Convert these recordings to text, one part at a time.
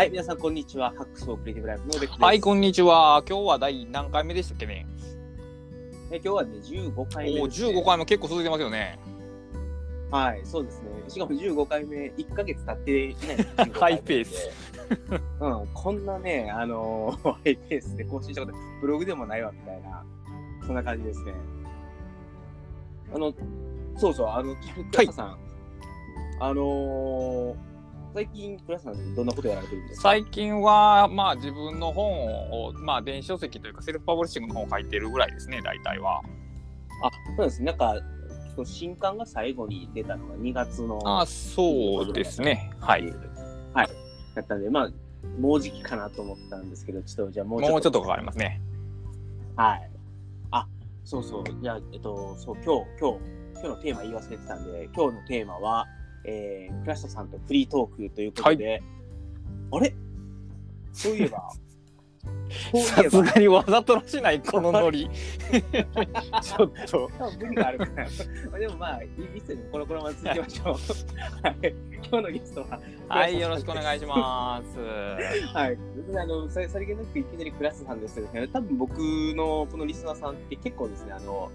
はい、皆さん、こんにちは。ハックスフォークリティブライフのベックです。はい、こんにちは。今日は第何回目でしたっけね。え今日はね、15回目おお、です、ね。15回も結構続いてますよね。はい、そうですね。しかも15回目、1ヶ月経っていない15 ハイペース。うん、こんなね、あのーハイペースで更新したこと、ブログでもないわ、みたいな、そんな感じですね。あの、そうそう、あの、倉田さん、あのー最近、倉田さん、どんなことやられてるんですか？最近は、まあ自分の本を、まあ電子書籍というかセルフパブリッシングの本を書いてるぐらいですね、大体は。あ、そうですね。なんか、新刊が最後に出たのが2月の。あそうですね。はい。はい。だったんで、まあ、もうじきかなと思ったんですけど、ちょっと、じゃあもうちょっと。もうちょっとかかりますね。はい。あ、そうそう。いや、えっと、そう、今日、今日、今日のテーマ言い忘れてたんで、今日のテーマは、えー、クラシタさんとフリートークということで、あれ？そ ういえば、さすがにわざとらしない、このノリ。ちょっと。無理があるから。でもまあ、いいっすよね。このこのまま続けましょう。はい。今日のゲストは、はい、よろしくお願いします。はい。別にあの、ささりげなくいきなりクラスさんですけど、ね、多分僕のこのリスナーさんって結構ですね、あの、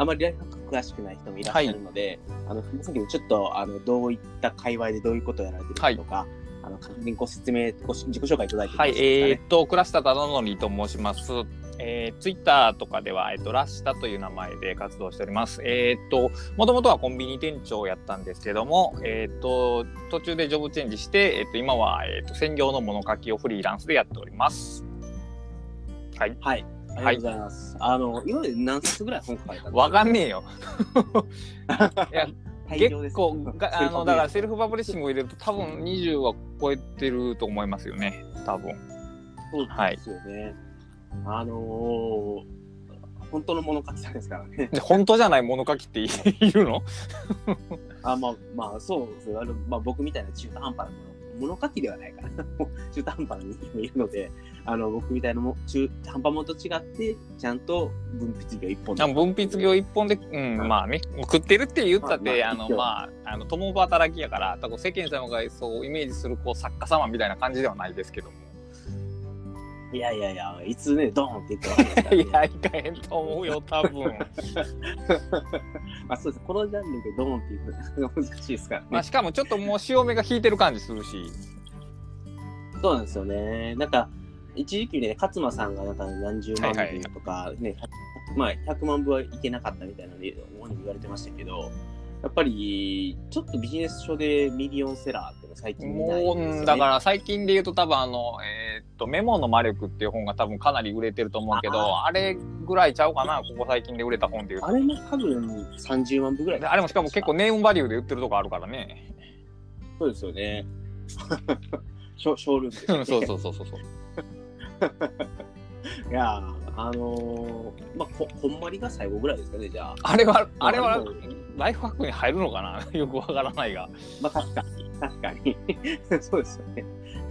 あまりライフハック詳しくない人もいらっしゃるので、あの、すみませんけど、ちょっと、あの、どういった界隈でどういうことをやられてるかとか、あの、簡単にご説明、ご自己紹介いただいてもはいい、いですかね？えーっと、倉下忠則と申します。えー、ツイッターとかでは、えーっと、ラッシタという名前で活動しております。えーっと、もともとはコンビニ店長をやったんですけども、えーっと、途中でジョブチェンジして、えーっと、今は、えーっと、専業の物書きをフリーランスでやっております。はい。はい。ありがとうございます。あの、今まで何冊ぐらい本書かれたわかんねえよ。いや、結構が、あの、だからセルフパブリッシングを入れると多分20は超えてると思いますよね。多分。そうですよね。あのー、本当の物書きさんですからね。で本当じゃない物書きっていいるの？あまあ、まあ、そうですよ。あの、まあ、僕みたいな中途半端なもの、物書きではないから、中途半端な人間もいるので、あの、僕みたいなも中途半端ものと違って、ちゃんと分泌業一本あ分泌業一本で、うん、まあね、もう食ってるって言ったって、あの、まあまあ一応まあ、あの、共働きやから、多分世間様がそうイメージする、こう、作家様みたいな感じではないですけども。いやいやいや、いつね、ドーンって言ってわかんないですからね いや、いかへんと思うよ、多分。まあそうです。このジャンルでドーンって言うのが難しいですからね。まあ、しかもちょっともう潮目が引いてる感じするし。そうなんですよね。なんか、一時期ね、勝間さんがなんか何十万はいはい部とか、ね、100まあ100万部はいけなかったみたいなので、本に言われてましたけど、やっぱり、ちょっとビジネス書でミリオンセラーって最近見ないね。うんだから最近で言うと多分あの、えーっと、メモの魔力っていう本が多分かなり売れてると思うけど、あれぐらいちゃうかな、ここ最近で売れた本で言うとあ。れも多分30万部ぐらいであれもしかも結構ネームバリューで売ってるとこあるからね。そうですよね。ショショールームねそうそうそうそうそう。いやーあのー、まあこ、こんまりが最後ぐらいですかね、じゃあ。あれは、あれはライフハックに入るのかな？よくわからないが。まあ、確かに、確かに。そうですよね。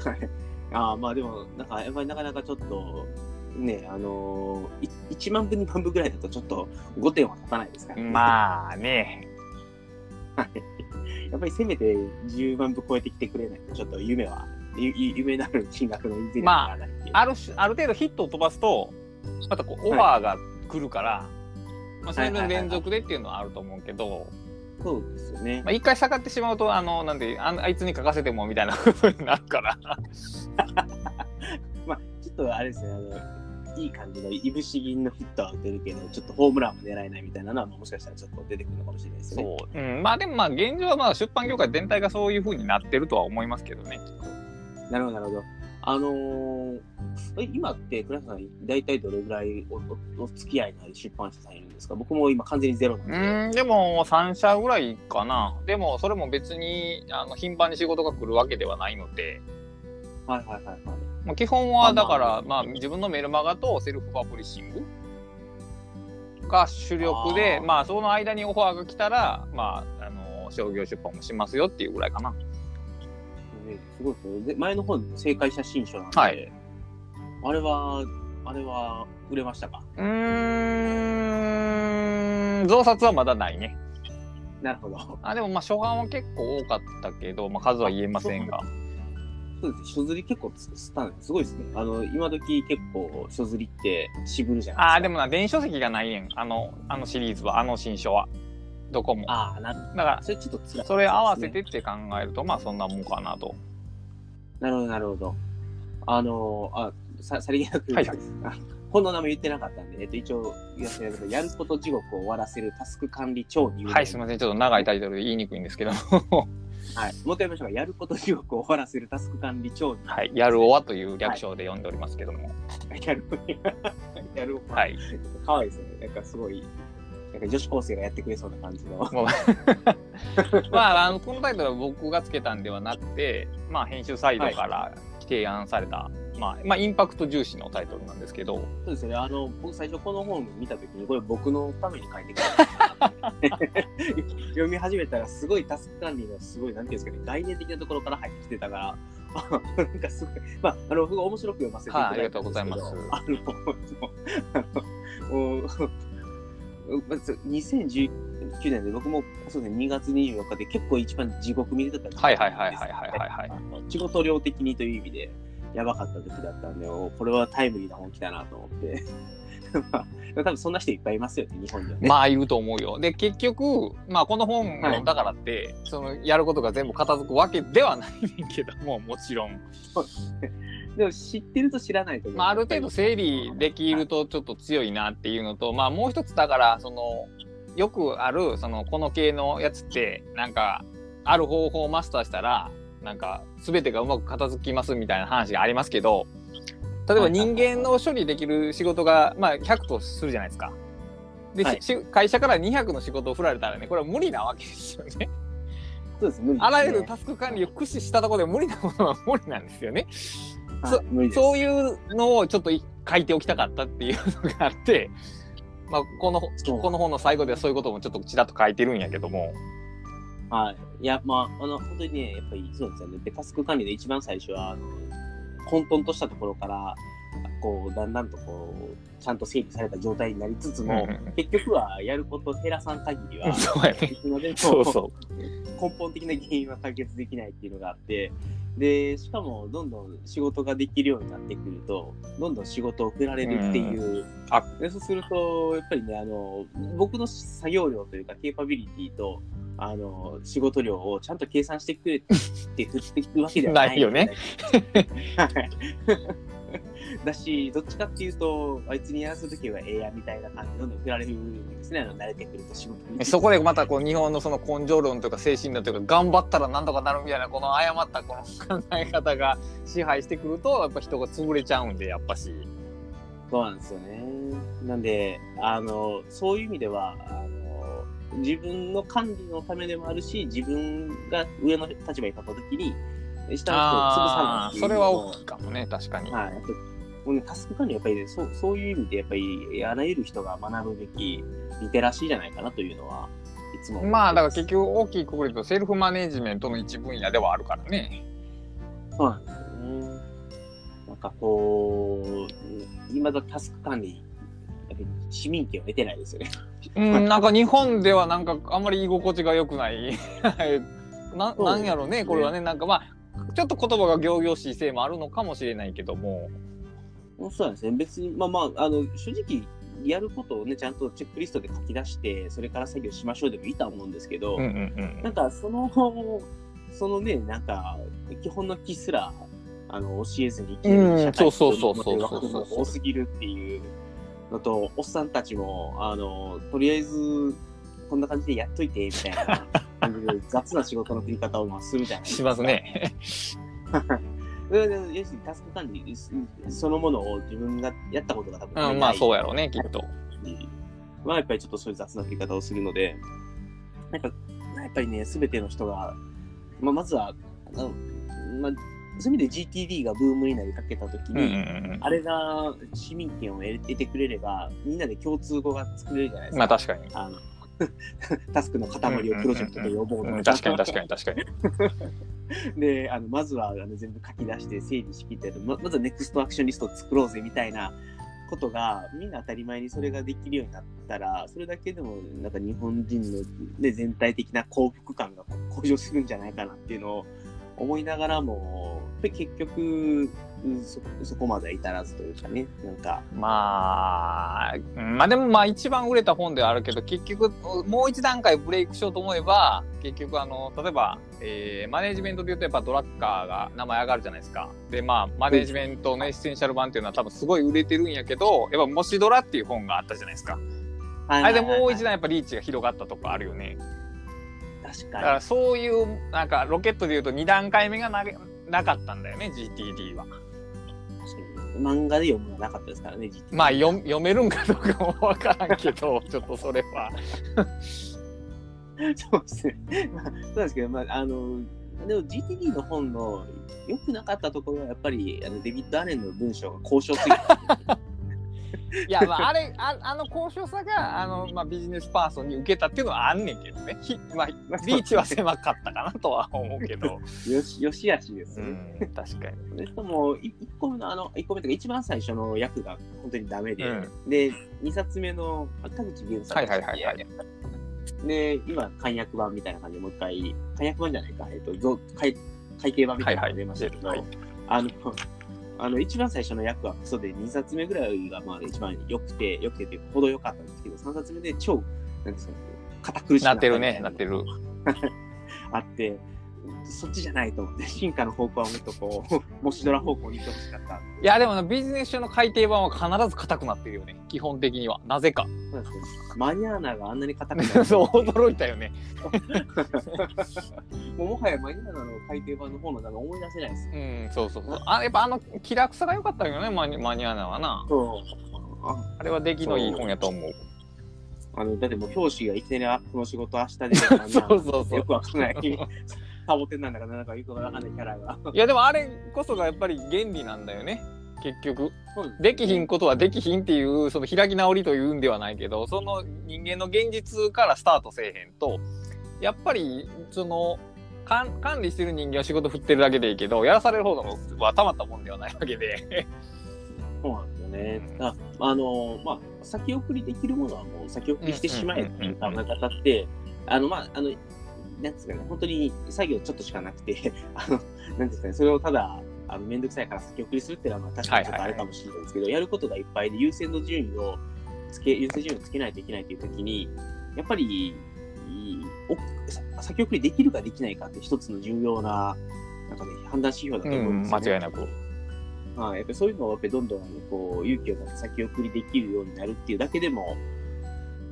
はい。ああ、まあでも、なんか、やっぱりなかなかちょっと、ね、あのー、い1万部、2万部ぐらいだとちょっと5点は立たないですから、ね。まあね。はい。やっぱりせめて10万部超えてきてくれないと、ちょっと夢は、夢なる金額の以前にはならないっていう。ある種、ある程度ヒットを飛ばすと、またこう、オファーが来るから、まあ、それの連続でっていうのはあると思うけど、そうですよねまあ、。一回下がってしまうと、あの、なんで、ああいつに書かせてもみたいな ことになるから。まあ、ちょっとあれですね、あの、いい感じのいぶし銀のヒットは打てるけど、ちょっとホームランも狙えないみたいなのは、もしかしたらちょっと出てくるのかもしれないですね。そう。うん。まあでもまあ現状はまあ出版業界全体がそういう風になってるとは思いますけどね。なるほど、なるほど。あのー、え今って、倉田さん、大体どれぐらいおおお付き合いのある出版社さんいるんですか？僕も今完全にゼロなんうで。でも3社ぐらいかな。でもそれも別にあの頻繁に仕事が来るわけではないので、はいはいはいはい。まあ、基本はだから、まあ自分のメルマガとセルフパブリッシングが主力で、まあその間にオファーが来たら、まあ、あの商業出版もしますよっていうぐらいかな。ねすごいですね。で前の方に正解写真書なんで、はいあれは、あれは売れましたか？うーん、増刷はまだないね。なるほど。あでもまあ初版は結構多かったけど、まあ、数は言えませんが。そうですね、書釣り結構すごいですね。あの、今時結構書釣りって渋るじゃないですか。ああ、でもな、電子書籍がないねん。あの、あのシリーズは、あの新書は。どこも。ああ、なだから、それちょっと辛いねそれ合わせてって考えると、まあそんなもんかなと。なるほど、なるほど。あの、あ、さ、さりげなく、はい本の名前言ってなかったんで、えっと、一応言わせていただくと、やること地獄を終わらせるタスク管理超入門はい、すみません。ちょっと長いタイトルで言いにくいんですけど。はい。もう一回言いましょうか。やること地獄を終わらせるタスク管理超入門はい、やるおわという略称で呼んでおりますけども。やる、やる、はい。かわいいですね。なんかすごい、なんか女子高生がやってくれそうな感じの。まあ、あの、このタイトルは僕がつけたんではなくて、まあ、編集サイドから提案された、まあ、まあ、インパクト重視のタイトルなんですけど、そうですね。あの、僕最初この本見たときに、これ僕のために書いてくれた 読み始めたら、すごいタスク管理のすごい、なんていうんですかね、概念的なところから入ってきてたから、あなんかすごい、まあ、あの、僕面白く読ませていただいたんですけど、はいありがとうございあの、あの、もう2019年で僕もそうですね2月24日で結構一番地獄見てた時はいはいはいはいはいはいはい。仕事量的にという意味でやばかった時だったんでおこれはタイムリーな本来たなと思って まあ多分そんな人いっぱいいますよね日本にはね、まあ言うと思うよ。で、結局、まあこの本をだからって、そのやることが全部片付くわけではないねんけども、もちろん。でも知ってると知らないとまあある程度整理できるとちょっと強いなっていうのと、まあもう一つだから、その、よくある、その、この系のやつって、なんか、ある方法をマスターしたら、なんか、すべてがうまく片付きますみたいな話がありますけど、例えば人間の処理できる仕事が、まあ100とするじゃないですか。で、はいし会社から200の仕事を振られたらね、これは無理なわけですよね。そうです無理ねあらゆるタスク管理を駆使したところで無理なものは無理なんですよね。はい無理ですそういうのをちょっと書いておきたかったっていうのがあって、まあ、このこの本の最後ではそういうこともちょっとちらっと書いてるんやけども、はい。いや、まあ、あの、本当にね、やっぱりそうですよね。で、タスク管理で一番最初は、あの、混沌としたところから、こう、だんだんとこう、ちゃんと整理された状態になりつつも、うんうんうん。結局はやることを減らさん限りは、そうやね。いつまでもそう。そ根本的な原因は解決できないっていうのがあって、で、しかも、どんどん仕事ができるようになってくると、どんどん仕事を振られるっていう、あでそうすると、やっぱりね、あの、僕の作業量というか、ケーパビリティと、あの、仕事量をちゃんと計算してくれって振っていくわけではない。ないよね。はい。だし、どっちかっていうと、あいつにやらせるときはええやみたいな感じでどんどん振られるんですね、あの慣れてくると仕事に。そこでまたこう日本のその根性論とか精神論というか頑張ったらなんとかなるみたいなこの誤ったこの考え方が支配してくるとやっぱ人が潰れちゃうんでやっぱし。そうなんですよね。なんで、あの、そういう意味では、あの、自分の管理のためでもあるし、自分が上の立場に立ったときに、下の人を潰さないそれは大きいかもね確かに。はい。もうね、タスク管理はやっぱりね、そうそういう意味で、やっぱり、あらゆる人が学ぶべきリテラシーじゃないかなというのは、いつもまあだから結局大きいくくりとセルフマネジメントの一分野ではあるからね。そうなんですよね。なんかこう、今だタスク管理、市民権を得てないですよね。うん、なんか日本ではなんかあんまり居心地が良くない。ななんやろうね、これはね、なんかまあ、ちょっと言葉が仰々しいせいもあるのかもしれないけども。そうなんですね。別に、まあまあ、あの、正直、やることをね、ちゃんとチェックリストで書き出して、それから作業しましょうでもいいとは思うんですけど、うんうんうん。なんかその、そのね、なんか、基本の木すら、あの、教えずに、うん社会そうそうそうそうに持ってる枠が多すぎるっていうのと、おっさんたちも、あの、とりあえず、こんな感じでやっといて、みたいな 雑な仕事の振り方をまあするじゃないですか。しますね。それで。要するにタスク管理そのものを自分がやったことが多分うん、まあそうややろうね、きっと。はやっぱりちょっとそういう雑な振り方をするので、なんか、やっぱりね、すべての人が、まあ、まずは、あのまあ、そういう意味で GTD がブームになりかけたときに、うんあれが市民権を得得てくれれば、みんなで共通語が作れるじゃないですか。まあ確かに。あの タスクの塊をプロジェクトと呼ぼうとうん、確かに確かに確かに。で、あのまずはあの全部書き出して整理しきってま、まずはネクストアクションリストを作ろうぜみたいなことが、みんな当たり前にそれができるようになったら、それだけでもなんか日本人の、ね、全体的な幸福感が向上するんじゃないかなっていうのを思いながらも、結局、そそこまでは至らずというかね、なんか。まあ、まあでもまあ一番売れた本ではあるけど、結局もう一段階ブレイクしようと思えば、結局あの、例えば、えー、マネジメントで言うとやっぱドラッカーが名前上がるじゃないですか。で、まあマネジメントのエッセンシャル版っていうのは多分すごい売れてるんやけど、やっぱもしドラっていう本があったじゃないですか。あれでもう一段やっぱリーチが広がったとこあるよね。確かに。だからそういう、なんかロケットで言うと2段階目がななかったんだよね、GTD は。漫画で読むのはなかったですからね、実まあ読読めるんかどうかもわからんけど、ちょっとそれは。そうですね。まあ、そうですけど、まあ、あの、でも GTD の本の良くなかったところは、やっぱりあのデビッド・アレンの文章が交渉すぎた。いや、まあ、あれあ、あの交渉さがあの、まあ、ビジネスパーソンに受けたっていうのはあんねんけどね、まあ、リーチは狭かったかなとは思うけど。よし、よしあしですね。うん、確かに。でしかも、1個目の、あの、1個目とか、一番最初の役が本当にダメで、うん、で、2冊目の田口源さんはいはいはい、はい。で、今、簡約版みたいな感じでもう一回、簡約版じゃないか、えっと、改改訂版みたいなのが出ましたけど、はいはい、あの、あの、一番最初の役はクソで、2冊目ぐらいがまあ一番良くて、良くてほど良かったんですけど、3冊目で超、なんですか、堅苦しいなってるね、なってる。あって、そっちじゃないと思って、進化の方向はもっとこう、もしドラ方向に行ってほしかった。いや、でもビジネス書の改訂版は必ず硬くなってるよね、基本的には。なぜか。マニアーナがあんなに硬くなる。そう、驚いたよね。もうもはやマニアーナの改訂版の方の名前思い出せないです。うん、そうそうそう。あ、やっぱあの気楽さが良かったよね、マニマニアーナはな。そう。あれは出来のいい本やと思う。あのだってもう表紙がいきなりあこの仕事明日でそうそうそうよくわかんないサボテンなんだかなんかよくわかんないキャラが。いやでもあれこそがやっぱり原理なんだよね。結局。できひんことはできひんっていう、その開き直りというんではないけど、その人間の現実からスタートせえへんと、やっぱり、その、管理してる人間は仕事振ってるだけでいいけど、やらされる方はたまったもんではないわけで。そうなんですよね。ああの、まあ、先送りできるものはもう先送りしてしまえっていう考え方って、あの、まあ、あの、なんですかね、本当に作業ちょっとしかなくて、あの、なんですかね、それをただ、あの、めんどくさいから先送りするっていうのは、まあ、確かにちょっとあれかもしれないですけど、やることがいっぱいで優先の順位をつけ、優先順位をつけないといけないというときに、やっぱり、お先送りできるかできないかって一つの重要な、なんかね、判断指標だと思うんですよ、ね、間違いなく。まあ、やっぱりそういうのをやっぱりどんどんこう勇気を持って先送りできるようになるっていうだけでも、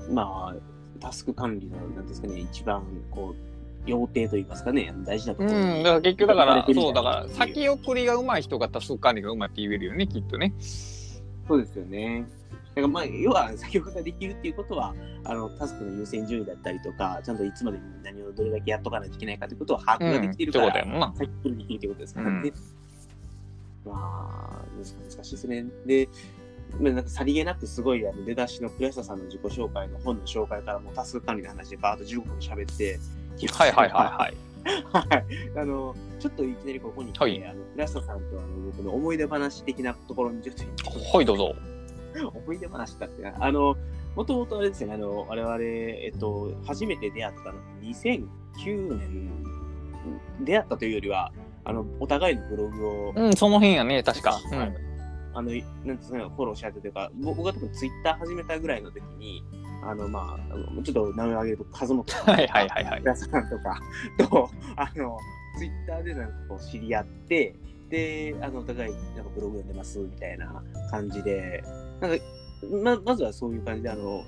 まあ、タスク管理の、なんですかね、一番こう、要点といいますかね、大事なところ。うん、だから結局だから、そう、だから、先送りがうまい人がタスク管理がうまいって言えるよね、きっとね。そうですよね。だからまあ、要は先送りができるっていうことは、あの、タスクの優先順位だったりとか、ちゃんといつまでに何をどれだけやっとかないといけないかということを把握ができているから、うん、先送りできるということですからね。うん、まあ、難しいですね。で、なんかさりげなくすごいあの出だしの倉下さんの自己紹介の本の紹介からもタスク管理の話でバーッと15分喋ってはいはいはいはい。はい。あの、ちょっといきなりここに来て、はい、あの、倉下さんとあの僕の思い出話的なところにちょっと。はい、どうぞ。思い出話だって、あの、もともとあれですね、あの、我々、えっと、初めて出会ったの2009年、出会ったというよりは、あの、お互いのブログを。うん、その辺やね、確か。うん。あの、なんですか、フォローし合ってというか、僕が多分ツイッター始めたぐらいの時に、あの、まあ、ちょっと名前を挙げると、和本さんとか、はいはいはい、はい、さんとかと、あの、ツイッターでなんかこう知り合って、で、あの、お互いなんかブログ読んでますみたいな感じで、なんか、ま、まずはそういう感じで、あの、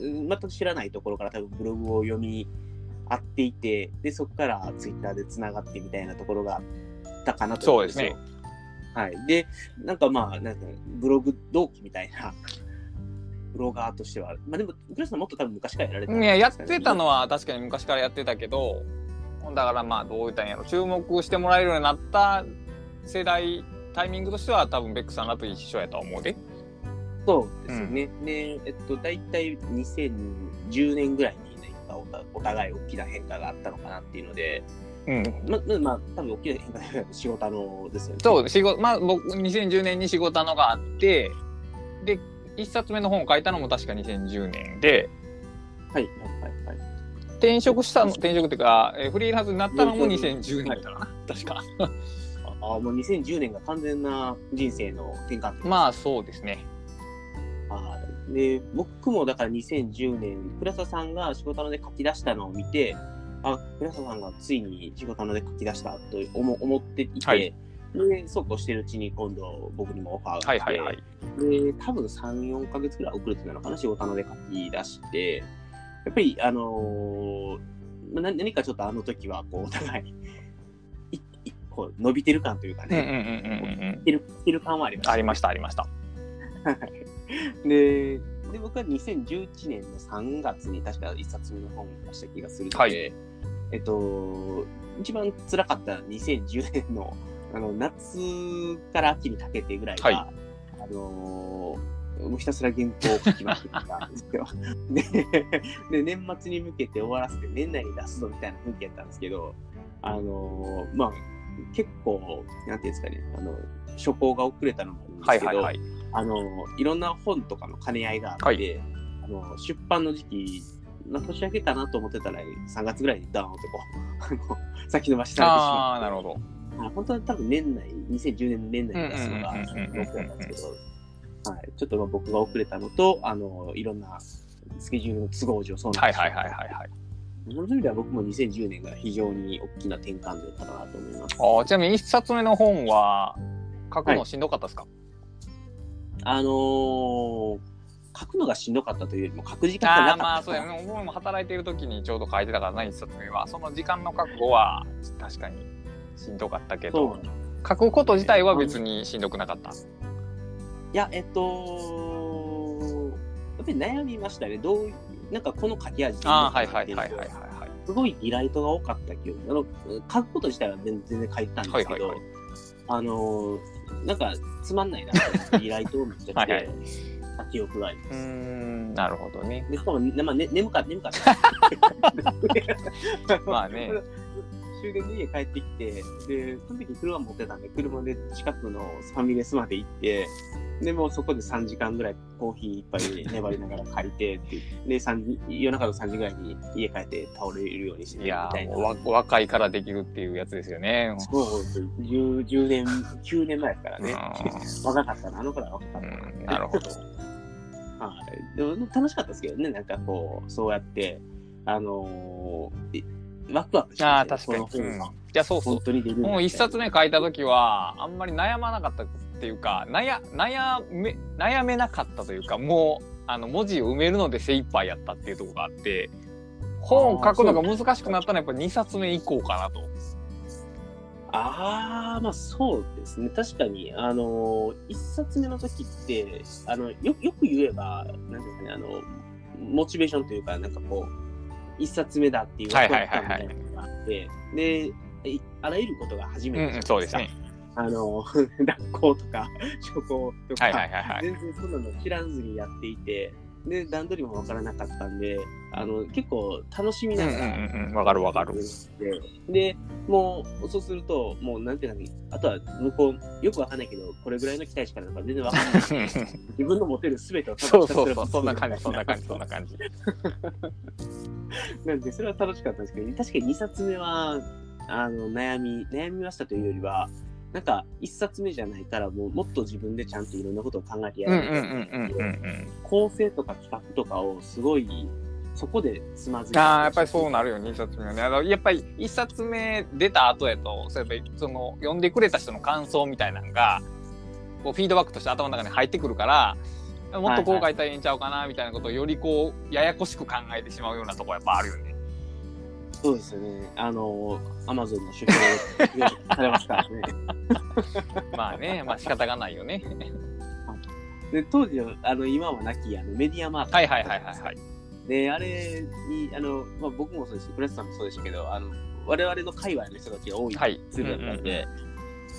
全く知らないところから多分ブログを読み合っていて、で、そこからツイッターでつながってみたいなところがあったかなと思うんですよ。そうですね。はい。で、なんかまあ、なんかブログ同期みたいなブロガーとしては。まあでも、クラスさんもっと多分昔からやられてた、ね、いや、やってたのは確かに昔からやってたけど、だからまあ、どう言ったんやろ、注目してもらえるようになった世代、タイミングとしては多分ベックさんらと一緒やと思うで。そうですね。うん、で、えっと、大体2010年ぐらいに何かお互い大きな変化があったのかなっていうので、うん、ま、まあ、多分大きな変化で仕事のですよね。そう、仕事、まあ、僕、2010年に仕事のがあって、で、一冊目の本を書いたのも確か2010年で、はい、はい、はい。転職したの、転職っていうか、えー、フリーランスになったのも2010年だな、確か。あもう2010年が完全な人生の転換点まあそうですね。はいで僕もだから2010年倉田さんが仕事ので書き出したのを見てあ倉田さんがついに仕事ので書き出したと思思っていて、はいでそうこうしてるうちに今度僕にもオファーが来て、はいはいはい。で多分34ヶ月くらい遅れてたのかな仕事ので書き出してやっぱりあのーまあな何かちょっとあの時はこうお互いこう伸びてる感というかね、うんうんうん。来てる来てる感はありました、ありましたありました。でで僕は2011年の3月に確か1冊目の本を出した気がするので、はいえっと、一番辛かった2010年のあの夏から秋にかけてぐらいは、はいあのーもうひたすら原稿を書きまくったんですよ。でで、年末に向けて終わらせて年内に出すぞみたいな雰囲気やったんですけど、あのーまあ、結構、なんていうんですかね、あの、初稿が遅れたのもあるんですけど、はいはいはい。あの、いろんな本とかの兼ね合いがあって、はいあの出版の時期、まあ年明けかなと思ってたら、3月ぐらいにダーンとこう、先延ばしされてしあまって、あなるほど。あ本当は多分年内、2010年の年内に出すのが目標なんですけど、はい、ちょっとまあ僕が遅れたのと、あの、いろんなスケジュールの都合上そうなってしまったはいはいはいはいはい。その意味では僕も2010年が非常に大きな転換だったかなと思います。あちなみに一冊目の本は書くのしんどかったですか、あのー書くのがしんどかったというよりも書く時間がなかった。まあそうやね。僕も働いてる時にちょうど書いてたからな一冊目は。その時間の覚悟は確かにしんどかったけど書くこと自体は別にしんどくなかった。いや、えっと、やっぱり悩みましたね。どうなんかこの書き味ああはいはいはいはいはいはい。すごいリライトが多かった記憶。あの、書くこと自体は全然書いてたんですけど、はいはいはいあの、なんかつまんないなって、リライトをめっちゃして はいはいた記憶があります。なるほどね。で、しかも、ねまあ、ね、眠かった、眠かった。まあね。終電で家帰ってきて、で、その時車持ってたんで、車で近くのファミレスまで行って、で、もうそこで3時間ぐらいコーヒー一杯粘りながら借りてって、で、3時夜中の3時ぐらいに家帰って倒れるようにしていやみたいな。ーもうわ若いからできるっていうやつですよね。そう、10, 10年、9年前ですからね。う若かったな、あの頃は若かったな。うんなるほど。はい。でも楽しかったですけどね、なんかこう、そうやって、あのーいワクワクして、ああ確かに。うんいやそうそうもう一冊目書いた時はあんまり悩まなかったっていうか悩悩め悩めなかったというかもうあの文字を埋めるので精一杯やったっていうところがあって本を書くのが難しくなったのはやっぱ2冊目以降かなと。ああ、まあそうですね。確かに、あのー一冊目の時って、あの、よよく言えば、なんていうかね、あの、モチベーションというか、なんかこう、一冊目だっていうはいワクワク感みたいなのがあって、で、いあらゆることが初めうんてじゃないそうですね。あの、学校とか、書校とか。全然そんなの知らずにやっていて、で、段取りもわからなかったんで、あの、結構楽しみながら、んうんうんわかるわかる。で、もう、そうすると、もう、なんていうのあとは、向こう、よくわかんないけど、これぐらいの期待値からなんか全然わかんない。自分の持てるすべてをそうそうそうそんな感じそんな感じそんな感じ。なんで、それは楽しかったんですけど、確かに2冊目は、あの、悩み、悩みましたというよりは、なんか、1冊目じゃないから、もう、もっと自分でちゃんといろんなことを考えてやうんうんらないけないうんうんうんうん。構成とか企画とかをすごい、そこでつまずいてああやっぱりそうなるよ2冊目はねあのやっぱり1冊目出た後やとそうやっぱりその読んでくれた人の感想みたいなのがこうフィードバックとして頭の中に入ってくるからもっとこう書いたらいいんちゃうかなみたいなことをよりこうややこしく考えてしまうようなところやっぱあるよね。そうですよね。あの、アマゾンの出品をされますからね。まあねまあ仕方がないよね。で当時の、あの、今はなき、あの、メディアマート。はいはいはいはいはい。で、あれに、あの、まあ、僕もそうですし、プレスさんもそうでしたけど、あの、我々の界隈の人たちが多いはいツールだったんで、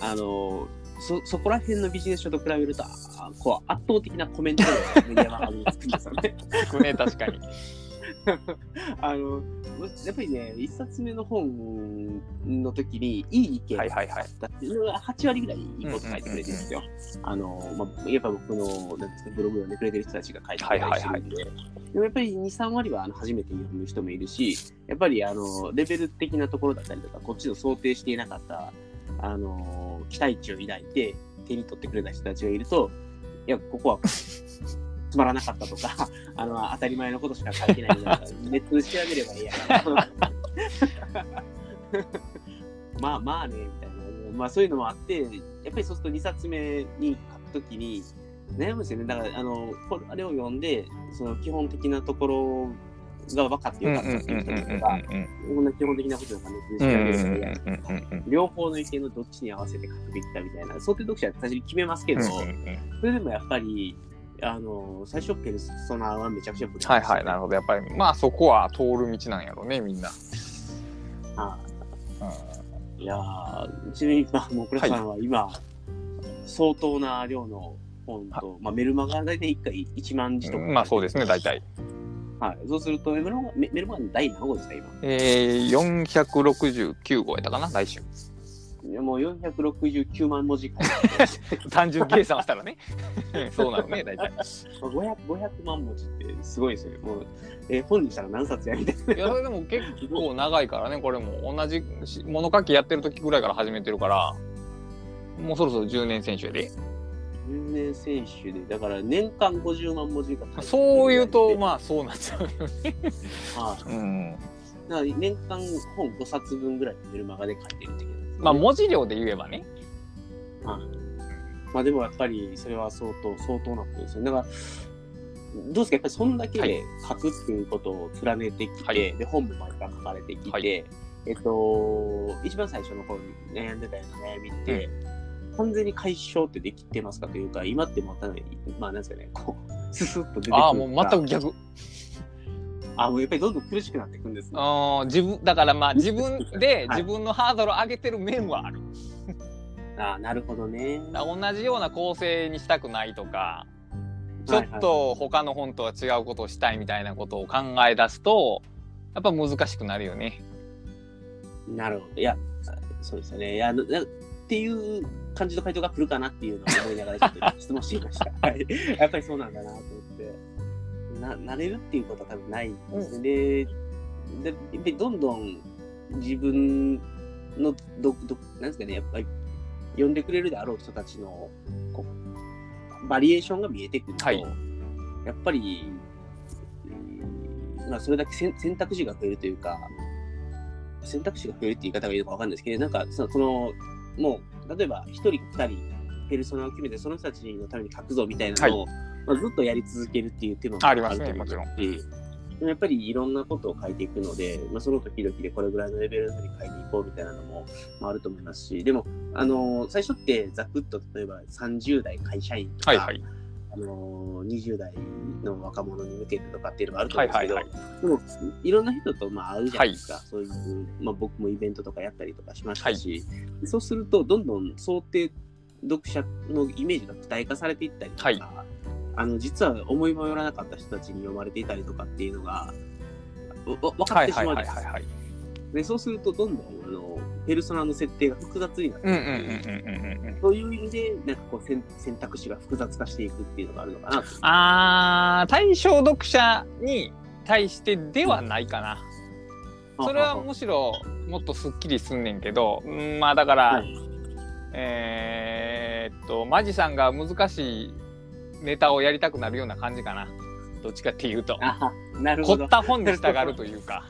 あの、そ、そこら辺のビジネス書と比べると、あこう、圧倒的なコメントがメディアマートにつくんですよね。ね確かに。あの、やっぱりね、一冊目の本の時に、いい意見はいはいはい。だっていうのが8割ぐらいいいこと書いてくれてるんですよ。あの、まあ、やっぱ僕の、なんですか、ブログを読んでくれてる人たちが書いてくれたりしてるんで、でもやっぱり2、3割はあの初めて読む人もいるし、やっぱりあの、レベル的なところだったりとか、こっちの想定していなかった、あのー期待値を抱いて手に取ってくれた人たちがいると、いや、ここはつまらなかったとか、あの、当たり前のことしか書いてないんだから、ネットで調べればいいや。まあまあね、みたいな。まあそういうのもあって、やっぱりそうすると2冊目に書くときに悩むんですよね。だから、あの、これあれを読んで、その基本的なところが分かってよかったっていう人とか、こんな基本的なこととかネットで調べればいいや。両方の意見のどっちに合わせて書くべきかみたいな、想定読者は最初に決めますけど、それでもやっぱり、あの、最初ペルソナはめちゃくちゃブレはいはい、なるほど。やっぱり、まあそこは通る道なんやろうね、みんな。はいいやーちなみに、まあ、もうこれさんは今、相当な量の本と、まあ、メルマガ大体1回1万字とか。まあそうですね、大体。はい。そうすると、メルマガ、メメルマガの第何号ですか、今？えー、469号やったかな、来週。もう469万文字 単純計算したらね。そうなのね、大体。500, 500万文字ってすごいですよね。もう、えー本にしたら何冊やみたいな。いや、それでも結構長いからね、これも。同じし物書きやってる時ぐらいから始めてるから、もうそろそろ10年選手やで。10年選手で、だから年間50万文字がそう言うと、まあそうなっちゃうよね。はいうん。だから年間本5冊分ぐらいメルマガで書いてるってことですねまあ文字量で言えばね。まあでもやっぱりそれは相当、相当なことですよね。だから、どうですか？やっぱりそんだはい。け書くっていうことを連ねてきて、はい。で、本も毎回書かれてきて、はい。えっと、一番最初の頃に悩んでたような悩みって、完全に解消ってできてますかというか、今ってもうただまあなんですかね、こう、ススッと出てくるああ、もう全く逆。あ、もうやっぱりどんどん苦しくなっていくんですね。あー自分、だからまあ 自分ではい自分のハードルを上げてる面はある。あなるほどね。同じような構成にしたくないとか、ちょっと他の本とは違うことをしたいみたいなことを考え出すと、やっぱ難しくなるよね。なるほど。いや、そうですよね。いや、なっていう感じの回答が来るかなっていうのを思いながらちょっと質問してみました。はい。やっぱりそうなんだなと思って。な、慣れるっていうことは多分ないんですね。で、でやっぱりどんどん自分のど、ど、なんですかね、やっぱり呼んでくれるであろう人たちの、こう、バリエーションが見えてくると、はい。やっぱり、うんまあ、それだけ選選択肢が増えるというか、選択肢が増えるって言い方がいいのかわかんないですけど、なんかその、そのもう、例えば一人か二人、ペルソナを決めて、その人たちのために書くぞみたいなのを、まあ、ずっとやり続けるっていう手もありますねもちろん。やっぱりいろんなことを書いていくので、まあ、その時々でこれぐらいのレベルのに書いていこうみたいなのも、まあ、あると思いますし、でも、あのー最初ってざくっと例えば30代会社員とか、はいはい。あのー20代の若者に向けてとかっていうのがあると思うんですけど、はいはいでもいろんな人とまあ会うじゃないですか、そういう、まあ、僕もイベントとかやったりとかしましたし、そうするとどんどん想定読者のイメージが具体化されていったりとか、はいあの実は思いもよらなかった人たちに読まれていたりとかっていうのが分かはいってしまうじゃないですか。はいはい。でそうするとどんどんあのペルソナの設定が複雑になって。そういう意味でなんかこう選選択肢が複雑化していくっていうのがあるのかなと。あー、対象読者に対してではないかな。それはむしろもっとすっきりすんねんけど、うんまあだから、はいえーっと、マジさんが難しいネタをやりたくなるような感じかな。どっちかっていうと。あなるほど凝っ。た本に従うというか。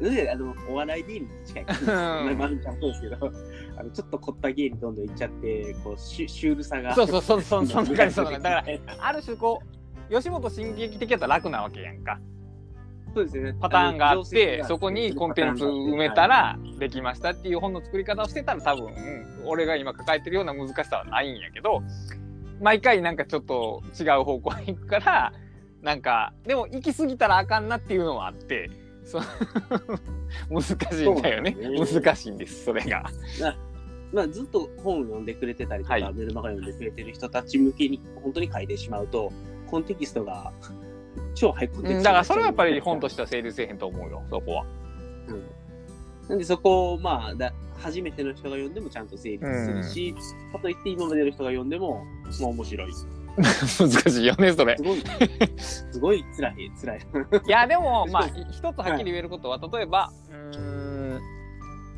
で あのお笑い芸人に近い感じです。まるちゃんそうですけど、あのちょっと凝った芸にどんどんいっちゃって、こうシュシュールさが。そうそうそうそう、そんな感じ、そんな感じ。だから、ある種こう、吉本新喜劇的やったら楽なわけやんか。そうですね。パターンがあっのて、そこにコンテンツ埋めた、らできましたっていう本の作り方をしてたら多分、俺が今抱えてるような難しさはないんやけど、毎回なんかちょっと違う方向に行くから、なんか、でも行き過ぎたらあかんなっていうのはあって、そう 難しいんだよね。ね。難しいんです、それが。まあ、ずっと本を読んでくれてたりとか、はい。メルマガ読んでくれてる人たち向けに本当に書いてしまうと、コンテキストが超ハイコンテキストうんだからそれはやっぱり本とししては成立せえへんと思うよ、そこは。うんなんでそこを、まあだ、初めての人が読んでもちゃんと成立するし、かといって今までの人が読んでも、まあ面白い。す難しいよね、それ。ごい、すごい辛い、辛い。いや、でも、まあ、い一つはっきり言えることは、例えば、うーん、ま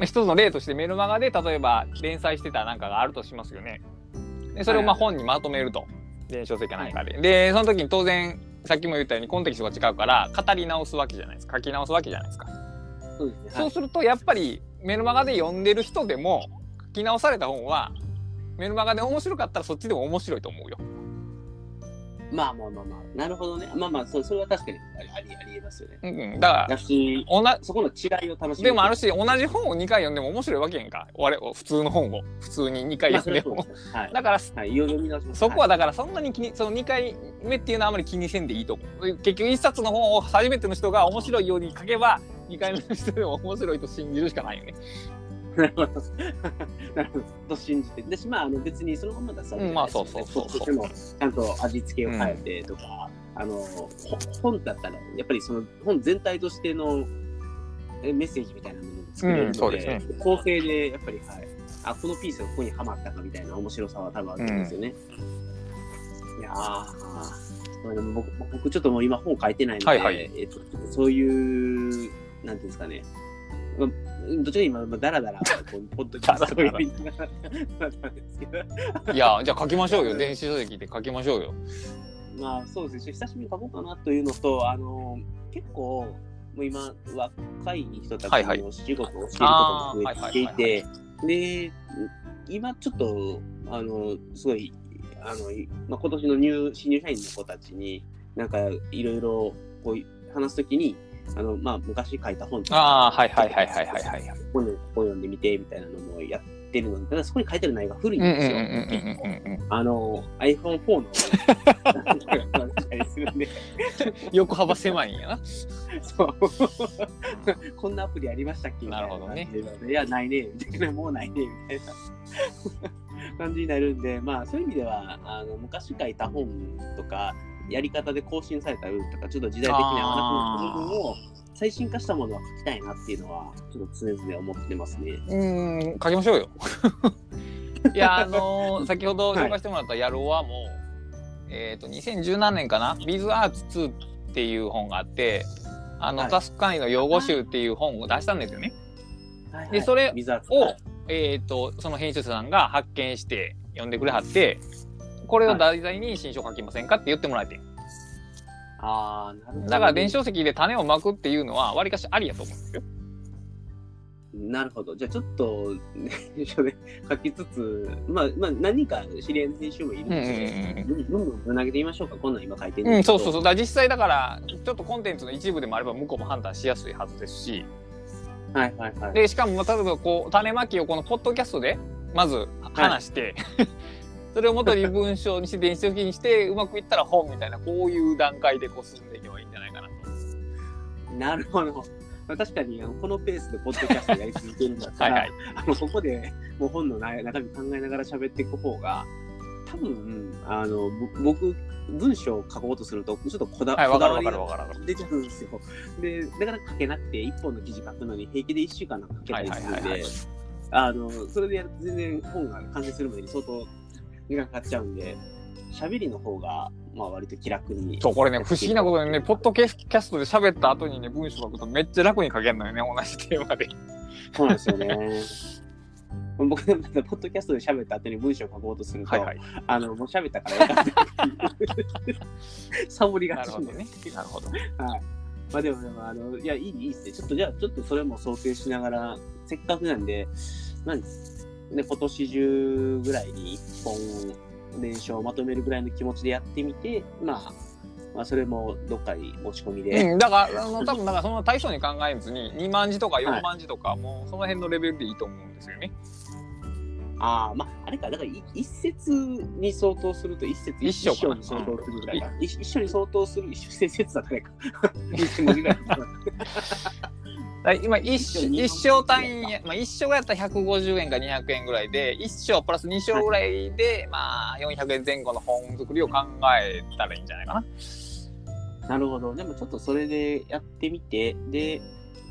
あ一つの例としてメルマガで例えば連載してたなんかがあるとしますよね。でそれをまあ本にまとめると電子書籍かなんかで。でその時に当然さっきも言ったようにコンテキストが違うから語り直すわけじゃないですか書き直すわけじゃないですか。そうですね。そうするとやっぱりメルマガで読んでる人でも書き直された本はメルマガで面白かったらそっちでも面白いと思うよ。まあまあまあまあ、なるほどね。まあまあ、そそれは確かにありありえますよね。うんうん、だからだし、おなそこの違いを楽しむ。でもあるし同じ本を2回読んでも面白いわけやんか我々普通の本を普通に2回読んでも。れはそうですね。はい。だからはい。そこはだからそんなに気にその2回目っていうのはあまり気にせんでいいと思う。結局1冊の本を初めての人が面白いように書けば2回目の人でも面白いと信じるしかないよね。なるほど。なるほど。と信じて。だし、まあ、あの別にそのまま出されてうんまあそうそうそうそうでも、ちゃんと味付けを変えてとか、あの、ほ本だったら、やっぱりその本全体としてのえメッセージみたいなものを作れるので、うです構成でやっぱり、はい。あ、このピースがここにはまったかみたいな面白さは多分あるんですよね。いやー。僕僕ちょっともう今本書いてないので、はいはいえっと、そういう、なんていうんですかね、まあ、どっちか今、まあ、だらだら、こうポッドキャストをやりながらだったんですけど、いやじゃあ書きましょうよ。電子書籍で書きましょうよ。まあそうですね、久しぶりに書こうかなというのと、あの、結構、もう今、若い人たちにお仕事を教えることも増えていあて、で、今ちょっと、あの、すごい、あの、まあ、今年の入新入社員の子たちに、なんかいろいろこう話すときに、あの、まあ、昔書いた本とかああはいはいはいはいはいはい。ここここ読んでみてみたいなのもやってるので、ただそこに書いてる内容が古いんですよ。あの、iPhone4 の横幅狭いんやな。そう。こんなアプリありましたっけなるほどね。いや、ないね、みたいな、もうないね、みたいな感じになるんで、まあ、そういう意味では、あの昔書いた本とか、やり方で更新されたルールとか、ちょっと時代的に合わなくなった部分を、最新化したものは書きたいなっていうのは、ちょっと常々思ってますね。うーん書きましょうよ。いやあのー先ほど紹介してもらった「やろうはもう、えっ、と2017年かな「ビズアーツ2」っていう本があってあの、はいタスク管理の用語集っていう本を出したんですよね。はいでそれを、えっ、とその編集者さんが発見して読んでくれはってこれを題材に新書書きませんかって言ってもらえて、ああ、なるほど。だから電子書籍で種をまくっていうのはわりかしありやと思うんですよ。なるほど。じゃあちょっと、ね、書で書きつつ、まあ、まあ、何人か知り合いの編集もいるんで、どんどんぶん投げてみましょうか。こんなん今書いてるうん、そうそうう。そう。だ実際だから、ちょっとコンテンツの一部でもあれば向こうも判断しやすいはずですし、はいはいはい。で、しかも、例えばこう、種まきをこのポッドキャストで、まず話して、それを元に文章にして、電子書籍にして、うまくいったら本みたいな、こういう段階でこう進んでいけばいいんじゃないかなと。なるほど。まあ確かにこのペースでポッドキャストやり続けるんだったら、はいはい。あのここでもう本の内中身考えながら喋っていく方が、多分あのぼ僕、文章を書こうとすると、ちょっとこだ,、はい、こだわりが。出ちゃうんですよ。で、だから書けなくて、一本の記事書くのに平気で1週間なんか書けたりするんで、あの、それでやると全然本が完成するまでに相当時間かかっちゃうんで、喋りの方が、まあ割と気楽に。そう、これね、不思議なことにね、ポッドキャストで喋った後にね、文章書くとめっちゃ楽に書けるのよね、同じテーマで。そうなんですよね。僕でもポッドキャストで喋った後に文章を書こうとすると、はいはい。あの、もう喋ったから分かってるサボりがちんでなるほどね。なるほど。はい。まあでも、でもあの、いや、いい、いいっすね。ちょっと、じゃあ、ちょっとそれも想定しながら、せっかくなんで、何ね、今年中ぐらいに一本、練習をまとめるぐらいの気持ちでやってみて、まあ、まあ、それもどっかに持ち込みで、うん、だから、あの、多分だからその対象に考えずに、2万字とか4万字とか、もうその辺のレベルでいいと思うんですよね。ああ、まあ、あれか、だからい一節に相当すると、一節一章かなに相当するぐらいか。一一章に相当する、一節節だったらか。一千文字ぐらい。今一章、一章単位や、まあ、一章やったら150円か200円ぐらいで、一章プラス2章ぐらいで、まあ、400円前後の本作りを考えたらいいんじゃないかな。なるほど。でもちょっとそれでやってみて、で、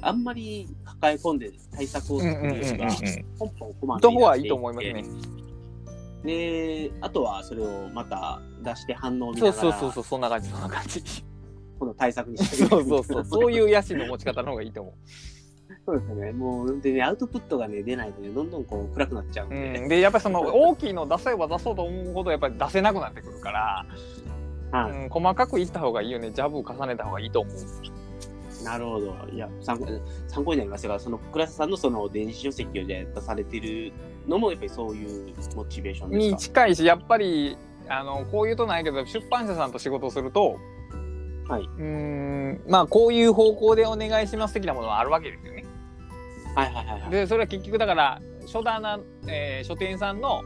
あんまり抱え込んで対策をうんうんうんうん作るよりは、ポンポンコマどこはいいと思いますね。で、あとはそれをまた出して反応を見ながら、そうそうそう、そんな感じ、そんな感じ。この対策にしてそうそうそう、そういう野心の持ち方の方がいいと思う。そうですね。もう、でね、アウトプットがね、出ないとね、どんどんこう暗くなっちゃうんうで。ん、でやっぱりその大きいの出せば出そうと思うほどやっぱり出せなくなってくるから、はいうん、細かくいった方がいいよねジャブ重ねた方がいいと思うなるほど。いや、参考参考になりましたが、その倉瀬さんのその電子書籍をじゃあ出されてるのも、やっぱりそういうモチベーションですにか近いしやっぱりあのこういうとないけど出版社さんと仕事をするとはいうーんまあこういう方向でお願いします的なものはあるわけですよね。はいはいはいはい。でそれは結局だから書棚、えー書店さんの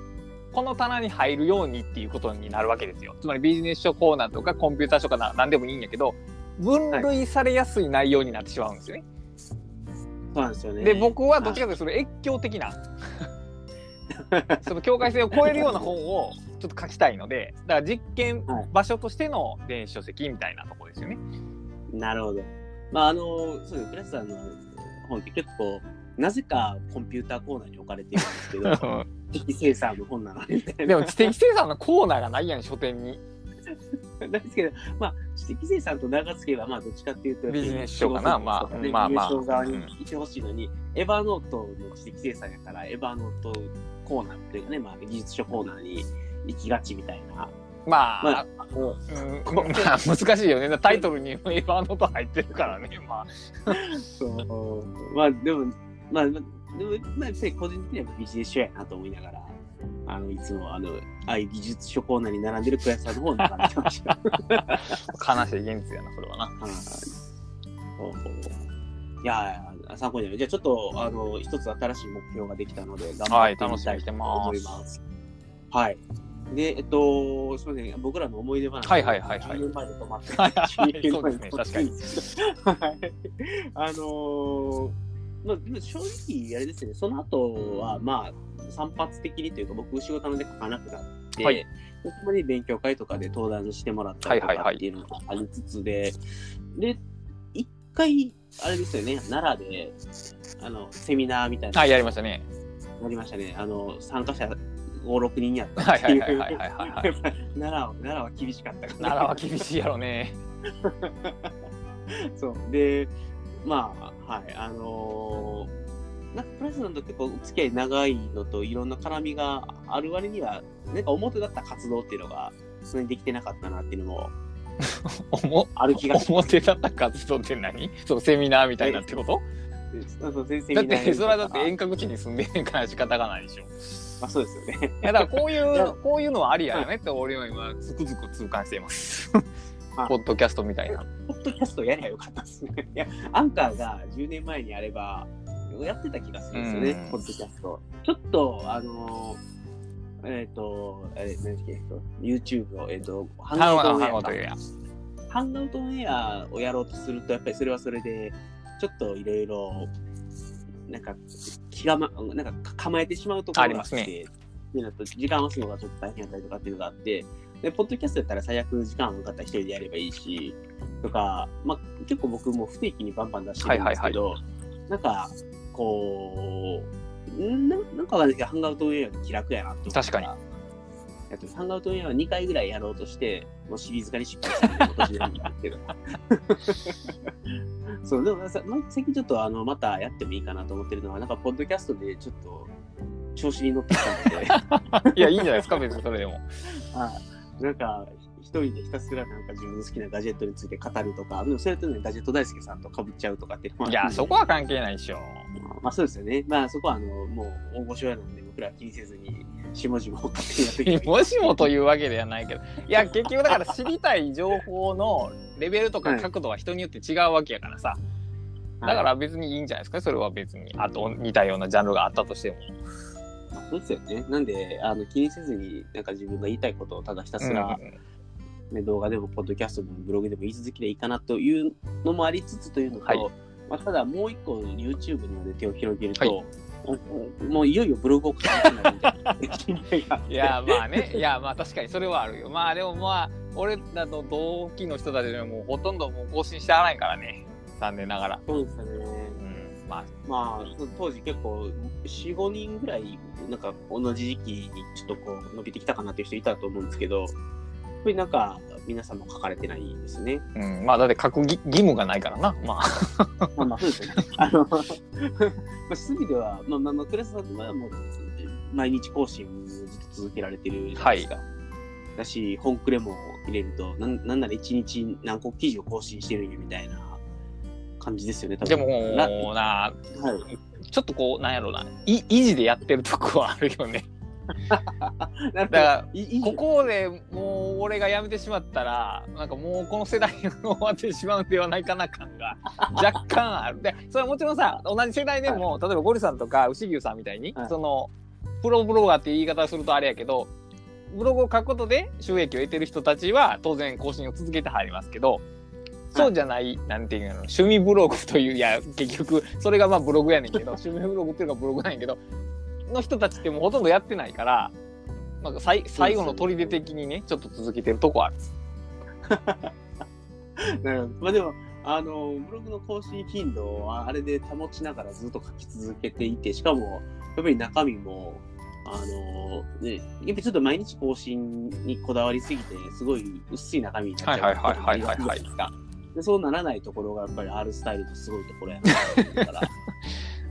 この棚に入るようにっていうことになるわけですよ。つまりビジネス書コーナーとかコンピューター書かな何でもいいんやけど分類されやすい内容になってしまうんですよね。そうなんですよね。で僕はどっちかというとそれ越境的な その境界線を超えるような本をちょっと書きたいのでだから実験はい場所としての電子書籍みたいなところですよね。なるほど。まあ、あの、そうです。倉瀬さんの本って結構、なぜかコンピューターコーナーに置かれているんですけど、知的生産の本なのみたいな。でも知的生産のコーナーがないやん書店に。なんですけど、まあ、知的生産と名が付けば、まあ、どっちかっていうと、ビジネス書かなまあねまあまあビジネス書側にいてほしいのに、エヴァノートの知的生産やから、エヴァノートコーナーっていうかね、まあ、技術書コーナーに行きがちみたいな。まあ、まあ、うんまあ難しいよねタイトルにエヴァノート入ってるからねまあそう。まあ、でも、まあ、まあでも、まあ、個人的にはビジネス書やなと思いながら、あの、いつも、あの、ああいう技術書コーナーに並んでるクラスさんの方を並べてました。悲しい現実やなそれはな。はいそういやいや、参考になる。じゃあちょっと、あの、一つ新しい目標ができたので、頑張はいってみたいと思い楽しみにしてます。はい。で、えっと、すみません、僕らの思い出話。はいはいはいはい10年前で止まって はいはいはい10年前で止まってそうですね確かに はい。あのーまあ、でも正直、あれですね、その後は、まあ、散発的にというか、僕、仕事ので書かなくなって、はいでたまに勉強会とかで登壇してもらったりとはいはいはいかっていうのがありつつで、で、一回、あれですよね、奈良で、あの、セミナーみたいなはいやりましたね。やりましたね。あの、参加者5、6人やったはいっていう。奈良は、奈良は厳しかったから、奈良は厳しいやろね。そう。で、まあ、はい、あのーなんかプラスなんと結構お付き合い長いのといろんな絡みがある割には、なんか表だった活動っていうのが、それにできてなかったなっていうのも ある気が表だった活動って何？そうセミナーみたいなってこと？そうそう先生だってそれはだってえ遠隔地に住んでるから仕方がないでしょ。いまあ、そうですよね。やだからこういう こういうのはありやよねって俺は今つくづく痛感しています。はいポッドキャストみたいな。ポッドキャストやりゃよかったですね。いや、アンカーが10年前にあれば、やってた気がするんですよね、うんポッドキャスト。ちょっと、あのーえっ、と、あれ、何だっけ、YouTube を、えっ、と、ハンガウトオンエア。ハンガウトオンエアをやろうとすると、やっぱりそれはそれで、ちょっといろいろ、なんか、気がま、なんか構えてしまうところがありますねっていうのと、時間合わすのがちょっと大変だったりとかっていうのがあって、で、ポッドキャストやったら最悪時間合わなかったら一人でやればいいし、とか、まあ、結構僕も不定期にバンバン出してるんですけど、なんか、こう、んななんかわかんないけど、ハンガウトオンエア気楽やなって思確かに。ハンガウトオンエアは2回ぐらいやろうとして、もうシリーズ化に失敗したんで、今年なんですけど。そう、でもさ、ま最近ちょっとあの、またやってもいいかなと思ってるのは、なんか、ポッドキャストでちょっと、調子に乗ってきたので、いやいいんじゃないですか別にそれでも。あなんか、一人でひたすらなんか自分の好きなガジェットについて語るとか、でもそれとね、ガジェット大輔さんと被っちゃうとかっていやそこは関係ないでしょ。まあそうですよね。まあそこはあの、もう大御所やなんで、僕らは気にせずに、下々を勝手にやってもしもというわけではないけど。いや結局だから知りたい情報のレベルとか角度は人によって違うわけやからさ、だから別にいいんじゃないですか？それは別に。あと似たようなジャンルがあったとしても。まあそうですよね。なんで、あの気にせずに、なんか自分が言いたいことをただひたすら、ね動画でも、ポッドキャストでも、ブログでも言い続けでいいかなというのもありつつというのと、はいまあ、ただもう一個 YouTube にまで手を広げると、はいもうもういよいよブログを書かな いやまあねいやまあ確かにそれはあるよまあでもまあ俺らの同期の人たちはもうほとんどもう更新してないからね残念ながら。そうですよね。うんまあまあ、そ当時結構、4、5人ぐらい、なんか同じ時期にちょっとこう伸びてきたかなっていう人いたと思うんですけど、ぱりなんか、皆さんも書かれてないですね。うん、まあだって書く義義務がないからな。まあ。まあまあ、そうですよね。あの、まあ、隅では、まあまあまあ、クラスさんはもう、毎日更新をずっと続けられてるじゃないですか。だし、本クレも入れると、なんなんなら一日何個記事を更新してるんやみたいな感じですよね、多分でもなな、はい。ちょっとこう、なんやろうな、い維持でやってるとこはあるよね。だだから、いいいここでもう俺が辞めてしまったら、なんかもうこの世代が終わってしまうんではないかな感が 若干ある。で、それはもちろんさ、同じ世代でも、例えばゴリさんとか牛牛さんみたいに、はいその、プロブロガーって言い方をするとあれやけど、ブログを書くことで収益を得てる人たちは当然更新を続けて入りますけど、そうじゃない、なんていうの、趣味ブログという、いや、結局、それがまあブログやねんけど、趣味ブログっていうのがブログなんやけど、の人たちってもうほとんどやってないから、なんか最最後の砦的にね、ちょっと続けてるとこある。なるほど。まあでも、あの、ブログの更新頻度はあれで保ちながらずっと書き続けていて、しかも、やっぱり中身も、あの、ね、やっぱりちょっと毎日更新にこだわりすぎて、すごい薄い中身になっちゃうこともありがちじゃないですか。でそうならないところがやっぱり R スタイルのすごいところやなから。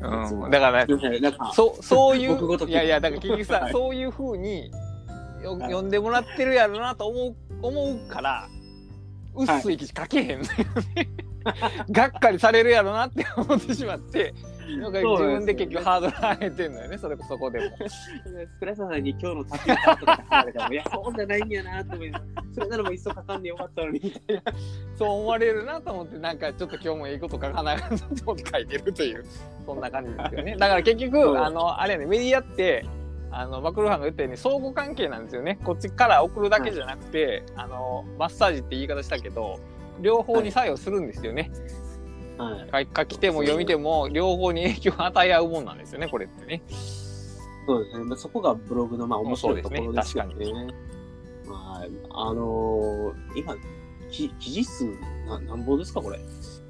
うん、だから、ね、なんか、そそういう、いやいや、だから結局さ、はい。そういうふうによはい。読んでもらってるやろなと思う思うから、薄い記事書けへんのよね。がっかりされるやろなって思ってしまって、なんか自分で結局ハードル上げてんのよね、それそこでも。倉さんに今日のタピオカとか書かれたら、いや、そうじゃないんやなと思いそれならもういっそ書かんでよかったのに、みたいな。そう思われるなと思って、なんかちょっと今日もいいこと書かなあかんなと思って書いてるという、そんな感じですよね。だから結局、あの、あれやね、メディアって、あの、マクルハンが言ったように相互関係なんですよね。こっちから送るだけじゃなくて、あの、マッサージって言い方したけど、両方に作用するんですよね。はい。書書き手も読み手も両方に影響を与え合うもんなんですよね、これってね。そうですね。まあ、そこがブログのまあ面白いところですよね。そうですはい。あのー今、き記事数な何本ですか、これ？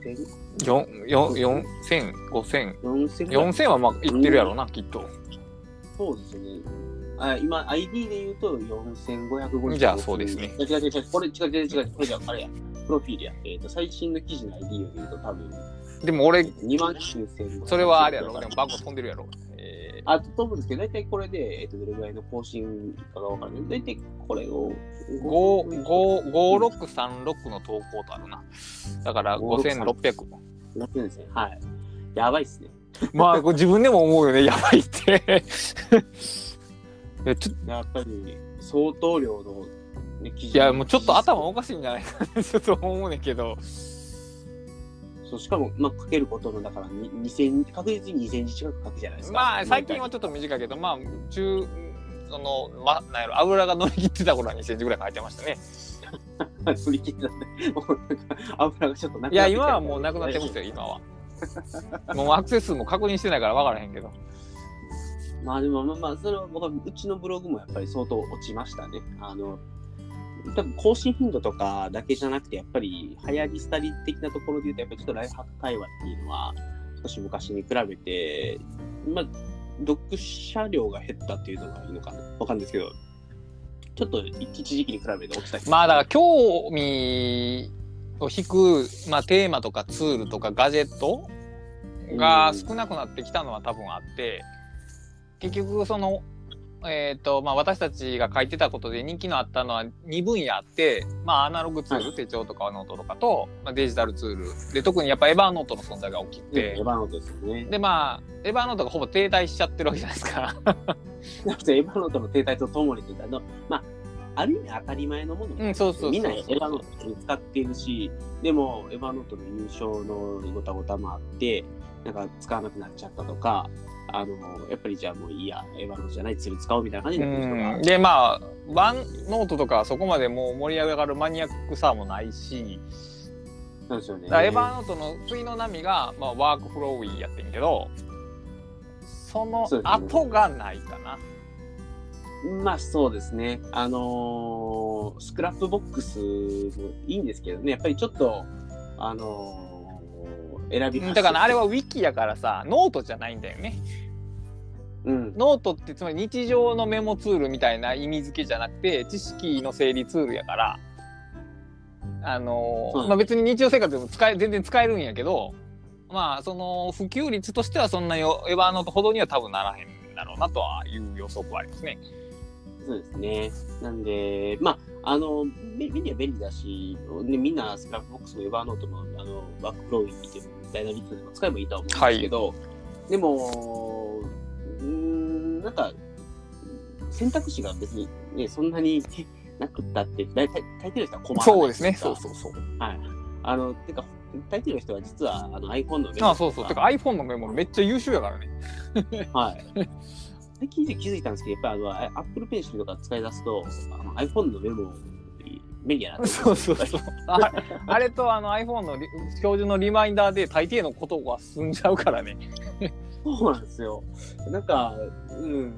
千？4、4、4千、5千、4000 4千はまあ言ってるやろな、きっと。そうですね。あ今、ID で言うと4550。じゃあそうですね違う違う違う。これ違う違う違う。これじゃあ、あれや。プロフィールや。えっ、と、最新の記事の ID を言うと多分、でも俺、2万9000。それはあれやろ。でもバッグ飛んでるやろ。えあ、と思うんですけど、大体これで、えっ、と、どれぐらいの更新かがわからない。大体これを、ー、5、5、5636の投稿とあるな。だから5600。なってるんですね。はい。やばいっすね。まあ、自分でも思うよね。やばいって。いや、ちょっやっぱり、相当量の。いや、もうちょっと頭おかしいんじゃないかな。ちょっと思うねんけど。そう、しかも、まあ、かけることの、だから、に2000、確実に2000字近く書くじゃないですか。まあ、最近はちょっと短いけど、まあ、中、その、ま、なんやろ、油が乗り切ってた頃は2センチぐらい書いてましたね。振り切ったんで、もうなんか油がちょっとなくいや、なってきた今はもうなくなってますよ、今は。もうアクセス数も確認してないから分からへんけど。まあでもまあまあ、それは僕はうちのブログもやっぱり相当落ちましたね。あの、多分更新頻度とかだけじゃなくて、やっぱり流行り廃り的なところで言うと、やっぱりちょっとライフハック会話っていうのは、少し昔に比べて、まあ、読者量が減ったっていうのがいいのかなわかんないですけど、ちょっと一時期に比べて落ちたりまあ、だから興味を引く、まあ、テーマとかツールとかガジェットが少なくなってきたのは多分あって、結局その、えっ、と、まあ私たちが書いてたことで人気のあったのは2分野あって、まあアナログツール、はい手帳とかノートとかと、まあ、デジタルツール。で、特にやっぱエヴァーノートの存在が大きくねてエヴ、ァノートですよね。で、まあ、エヴァーノートがほぼ停滞しちゃってるわけじゃないですか。エヴァノートの停滞とともにというかまあ、ある意味当たり前のものうん、そうそうそう。みんなエヴァノートに使っているし、でもエヴァノートの有償のごたごたもあって、なんか使わなくなっちゃったとか、あの、やっぱりじゃあもういいや、エヴァノートじゃないツール使おうみたいな感じになってる人がうん、でまあワンノートとかはそこまでもう盛り上がるマニアックさもないし、なんですよね。エヴァノートの次の波が、まあ、ワークフローウィやってんけどその後がないかな。まあそうですね。あのースクラップボックスもいいんですけどね、やっぱりちょっと、あのー選びだからあれはウィキやからさノートじゃないんだよね。うん。ノートってつまり日常のメモツールみたいな意味付けじゃなくて知識の整理ツールやからあのーうんまあ、別に日常生活でも使え全然使えるんやけどまあその普及率としてはそんなよエヴァーノートほどには多分ならへんだろうなとはいう予測はありますね。そうですね。なんで、まあ、あの、便便利は便利だし、ね、みんなスクラップボックスもエヴァーノートも、あの、ワークフローウィっていうダイナリストでも使えばいいとは思うんですけど、でも、うーん、なんか、選択肢が別にね、そんなになくったって、大体、大抵の人は困らないそうですね。そうそうそう。はい。あの、てか、大抵の人は実はあの iPhone のメあそうそう。てか iPhone のメモめっちゃ優秀やからね。はい。最近気づいたんですけど、やっぱりあの Apple Pencil とか使い出すと、あの iPhone のメモ便利やなそうそうそう。ああれとあの iPhone のリ標準のリマインダーで大抵のことが済んじゃうからね。そうなんですよ。なんか、うん、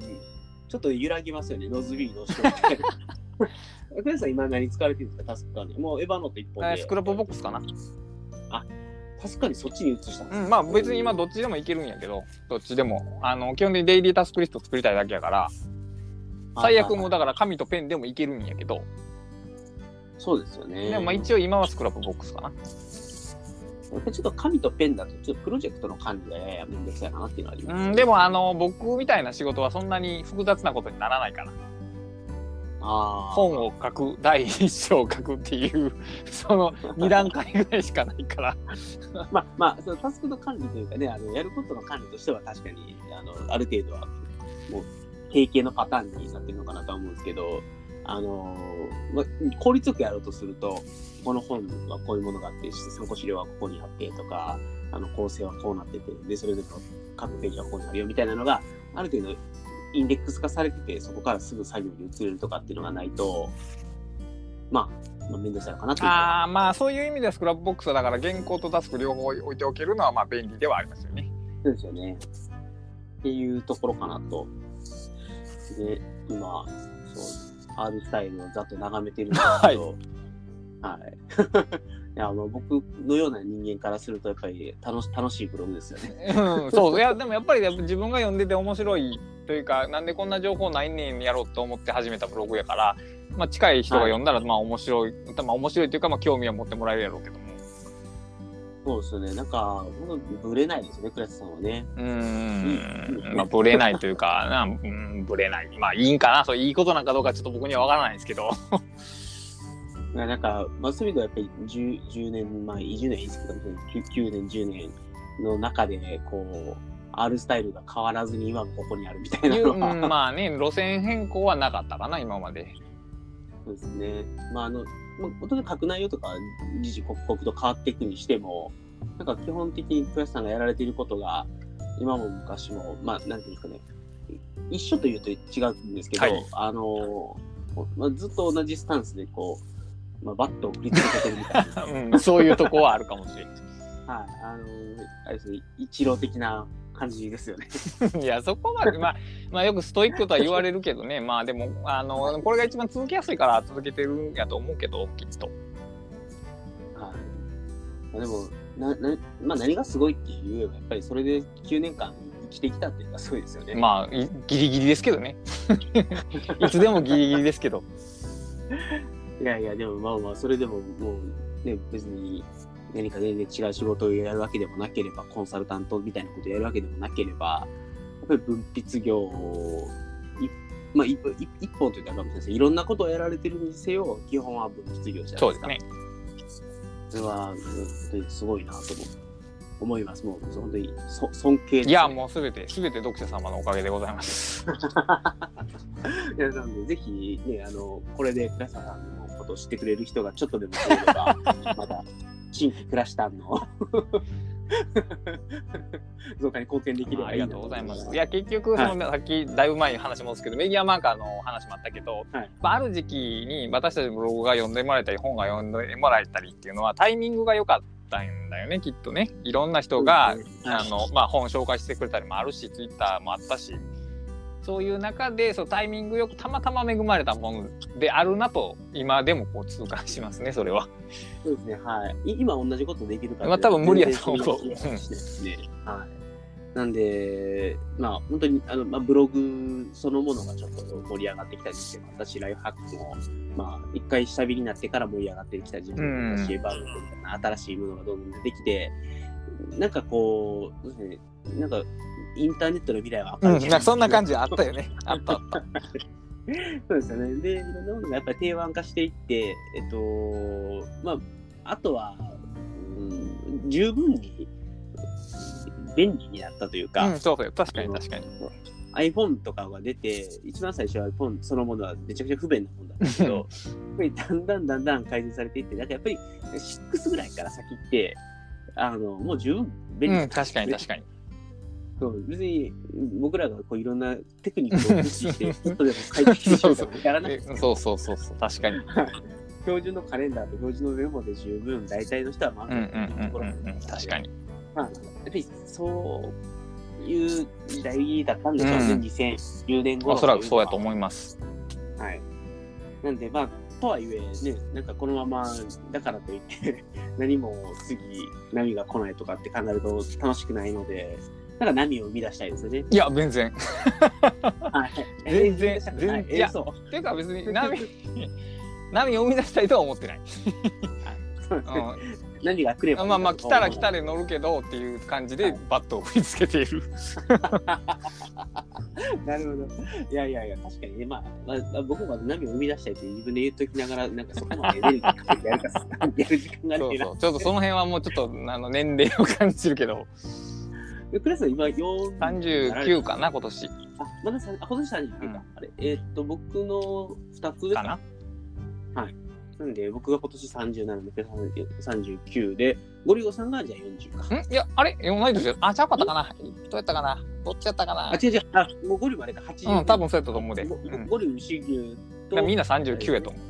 ちょっと揺らぎますよね、ノズビーの人って。クレさん、今何使われてるんですか、タスク管理。もうエヴァノート一本で。えースクラップボックスかな。タスク管理そっちに移したんですうん、まあ別に今どっちでもいけるんやけど、どっちでも。あの、基本的にデイリータスクリスト作りたいだけやから、最悪もうだから紙とペンでもいけるんやけど、そうですよね。でもまあ一応今はスクラップボックスかな。やっぱりちょっと紙とペンだと、ちょっとプロジェクトの管理がややめんどくさいかなっていうのはあります、うん、でもあの、僕みたいな仕事はそんなに複雑なことにならないから。あー本を書く、第一章を書くっていう、その 2段階ぐらいしかないから。まあまあ、そのタスクの管理というかね、あのやることの管理としては確かにあのある程度はもう定型のパターンになってるのかなとは思うんですけど、あのまあ、効率よくやろうとすると、この本はこういうものがあって、参考資料はここにあってとか、あの構成はこうなってて、で、それぞれの各ページはここにあるよみたいなのが、ある程度インデックス化されてて、そこからすぐ作業に移れるとかっていうのがないと、まあ、まあ、めんどくさいのかなっていうああ、まあそういう意味ではスクラップボックスはだから原稿とタスク両方置いておけるのはまあ便利ではありますよね。そうですよね。っていうところかなと。で、今、そう、R スタイルをざっと眺めてるんですけど、はい。いや、まあ、僕のような人間からすると、やっぱり楽し楽しいブログですよね。うん、そういやでもやっぱりやっぱ自分が読んでて面白いというかなんでこんな情報ないねんやろうと思って始めたブログやから、まあ、近い人が読んだらまあ面白い、まあ面白いというかまあ興味は持ってもらえるやろうけどもそうですよね。なんか、ぶれないですよね、倉石さんはね。うーん。まあブレないというか なうんブレない。まあいいんかな？そういいことなんかどうかちょっと僕には分からないですけど。なんか、まあ、そういう意味ではやっぱり 10, 10年前、20年いいですけど、9, 9年、10年の中で、こう、R スタイルが変わらずに今もここにあるみたいなうんまあね路線変更はなかったかな今までそうですね。まあ、あの、まあ、本当に書く内容とか、時時刻々と変わっていくにしても、なんか基本的に倉石さんがやられていることが、今も昔も、まあ、なんていうんですかね、一緒というと違うんですけど、はいあの、まあ、ずっと同じスタンスで、こう、まあ、バットを振り続けてるみたいな。うんそういうとこはあるかもしれんはい、あの、あれですね、一郎的な感じですよね。いや、そこまで、まあ、まあ、よくストイックとは言われるけどね、まあでも、あの、これが一番続けやすいから続けてるんやと思うけど、きっと。はい。まあ、でも、な、な、まあ何がすごいっていうよりは、やっぱりそれで9年間生きてきたっていうのがすごいですよね。まあ、いギリギリですけどね。いつでもギリギリですけど。いやいや、でもまあまあ、それでももう、ね、別に何か全然違う仕事をやるわけでもなければ、コンサルタントみたいなことをやるわけでもなければ、やっぱり分泌業を、いまあ一一一本というか、かもしれないろんなことをやられてるにせよ、基本は分泌業じゃないですか。そうですね。それは、うん本当にすごいなと思思います。もう、本当にそ尊敬ですいや、もうすべて、すべて読者様のおかげでございます。いや、なので、ぜひ、ね、あの、これで倉下さんのことを知ってくれる人がちょっとでも増えれば、また、新規クラシタンの増加に貢献できればいいなありがとうございます。いや、結局、その、さっき、だいぶ前に話しますけど、メディアマーカーの話もあったけど、はい。まあ、ある時期に私たちのブログが読んでもらえたり、本が読んでもらえたりっていうのは、タイミングが良かったんだよね、きっとね。いろんな人が、あの、まあ、本紹介してくれたりもあるし、ツイッターもあったし、そういう中で、そうタイミングよくたまたま恵まれたものであるなと、今でもこう痛感しますね、それは。そうですね、はい。い今同じことできるかまあ多分無理やと思うですね。はい。なんで、まあ、本当に、あの、まあ、ブログそのものがちょっと盛り上がってきたりして、私、ライフハックも、まあ、一回下火になってから盛り上がってきた時期もだし、バみたいな新しいものがどんどん出てきて、なんかこう、なんか、インターネットの未来は明うん、るいなんかそんな感じあったよね。あったあった。そうですよね。で、いろんなものがやっぱり定番化していって、えっと、まあ、あとは、うん、十分に便利になったというか、うん、そうそう。確かに確かに。iPhone とかが出て、一番最初は iPhone そのものはめちゃくちゃ不便なもんだったけど、やっぱりだんだんだんだん改善されていって、なんかやっぱり6ぐらいから先って、あの、もう十分便利うん、確かに確かに。そう別に僕らがこういろんなテクニックを駆使して、ちょっとでも快適にしようとかやらなくそうそう。そうそう、確かに。標準のカレンダーと標準のメモで十分大体の人は満うんうところうん確かに。まあ、やっぱりそういう時代だったんでしょうね、うん。2010年頃おそらくそうやとう思います。はい。なんで、まあ、とはいえね、なんかこのままだからといって、何も次、波が来ないとかって考えると楽しくないので、か波を生み出したいですよね。いや、全然。はい。全然えー全然えーいやそう。ていうか別に波、波を生み出したいとは思ってない。そうですねう波が来ればん、まあまあ、来たら来たで。で乗るけどっていう感じでバットを振り付けている。なるほど。いやいやいや、確かにね、まあ、まあ、僕も波を生み出したいって自分で言っときながら、なんかそこまでエネルギーかけてやるか、やる時間がそうそう。ちょっとその辺はもうちょっとあの年齢を感じるけど、でクラスは今4 39かな、今年あ、まださあ今年39か。うんあれ、えーっと、僕の2つですかな？なんで、僕が今年37で、39で、ゴリゴさんがじゃあ40か。ん？いや、あれ？同い年やあ、ちゃうかったかな？どうやったかな？どっちやったかな？あ、違う違う、あ、もうゴリまでか、80。うん、多分そうやったと思うで。ゴうんゴリウシギュだかと、らみんな39やと思う。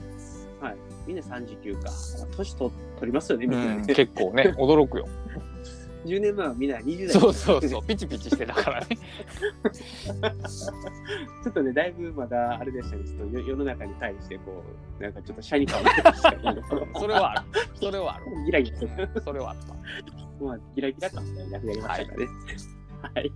みんな39か。年取取りますよね、みんなうん、ね。結構ね、驚くよ。10年前はみんな20代。そうそうそう、ピチピチしてたからね。ちょっとね、だいぶまだあれでしたね、ちょっと世世の中に対して、こう、なんかちょっとシャニ感を出てましたけど それはある。それはある。ギラギラする。それはあった。まあ、ギラギラ感がなくなりましたからね。はい。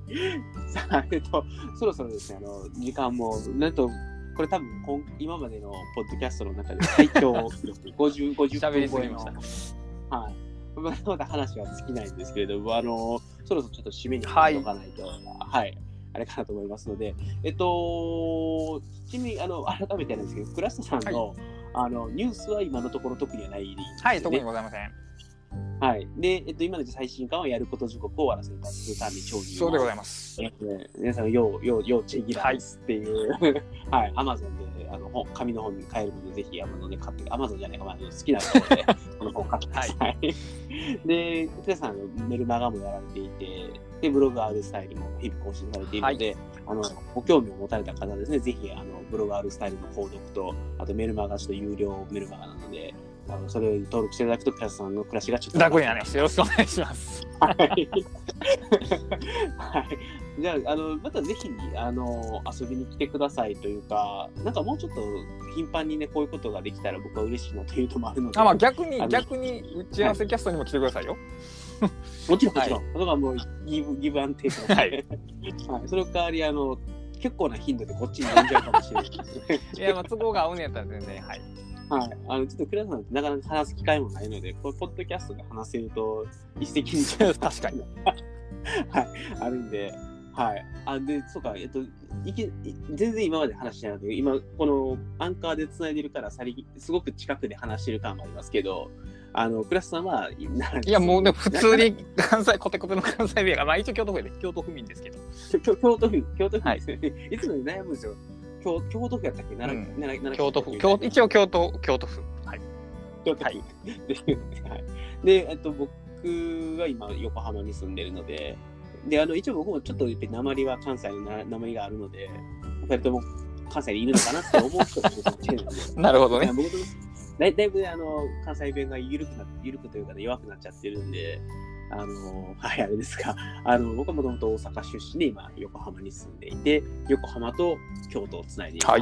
さあ、えっと、そろそろですね、あの、時間も、なんと、これ多分今、今までのポッドキャストの中で最長記録、50、50喋り分超えま。したはい。まだまだ話は尽きないんですけれども、あの、そろそろちょっと締めに入っておかないと、はい、あれかなと思いますので、えっと、ちなみに、あの、改めてなんですけど、倉下さんの、あの、ニュースは今のところ特にはないね。はい、特にございません。はい。で、えっと、今の最新刊はやること時刻を終わらせるために長そうでございまます。えっとね、皆さん、要、要、要チェギラーですっていう、はい、アマゾンで、あの、本紙の本に買えるので、ぜひアマゾンで買って、アマゾンじゃないか、まあ、好きなところで、この本買ってください。で、皆さん、あのメルマガもやられていて、で、ブログ R スタイルも日々更新されているので、あの、ご興味を持たれた方はですね、ぜひ、あの、ブログ R スタイルの購読と、あとメルマガ、ちょっと有料メルマガなので、あのそれを登録していただくと、クラスさんの暮らしがちょっと楽にはね、よろしくお願いします。はい。はい。じゃあ、あの、またぜひ、あの、遊びに来てくださいというか、なんかもうちょっと頻繁にね、こういうことができたら僕は嬉しいなというのもあるので、あ、まあ逆に逆に打ち合わせキャストにも来てくださいよ。もちろん、もちろん。それはもうギブ、ギブアンテイクなのでははい。その代わり、あの、結構な頻度でこっちに呼んじゃうかもしれない。いや、まあ都合が合うんやったら全然、はい。はい。あの、ちょっと倉田さんとなかなか話す機会もないので、これ、ポッドキャストで話せると、一石二鳥確かに。はい、あるんで、はい。あ、で、そうか、えっと、いけ、い全然今まで話してなかったけど、今、このアンカーで繋いでるから、さり、すごく近くで話してる感もありますけど、あの、倉田さんは、いいや、もうね、普通に関西、コテコテの関西弁が、まあ一応京都府やで、京都府民ですけど。京京都府、京都府ですね。い、つも悩むんですよ。京京都府やったっけ？奈良、うん奈良奈良京都府、県京一応京都、京都府。はい。京都府。はい で、えっと、僕が今、横浜に住んでるので、で、あの、一応僕もちょっと、やっぱり鉛は関西のな鉛があるので、二人とも関西にいるのかなって思う人がいる なるほどね。だいだいぶねあの関西弁が緩くな緩くというか、ね、弱くなっちゃってるんで、あの はい、あれですか、あの僕はもともと大阪出身で今、横浜に住んでいて、横浜と京都をつないで今、はい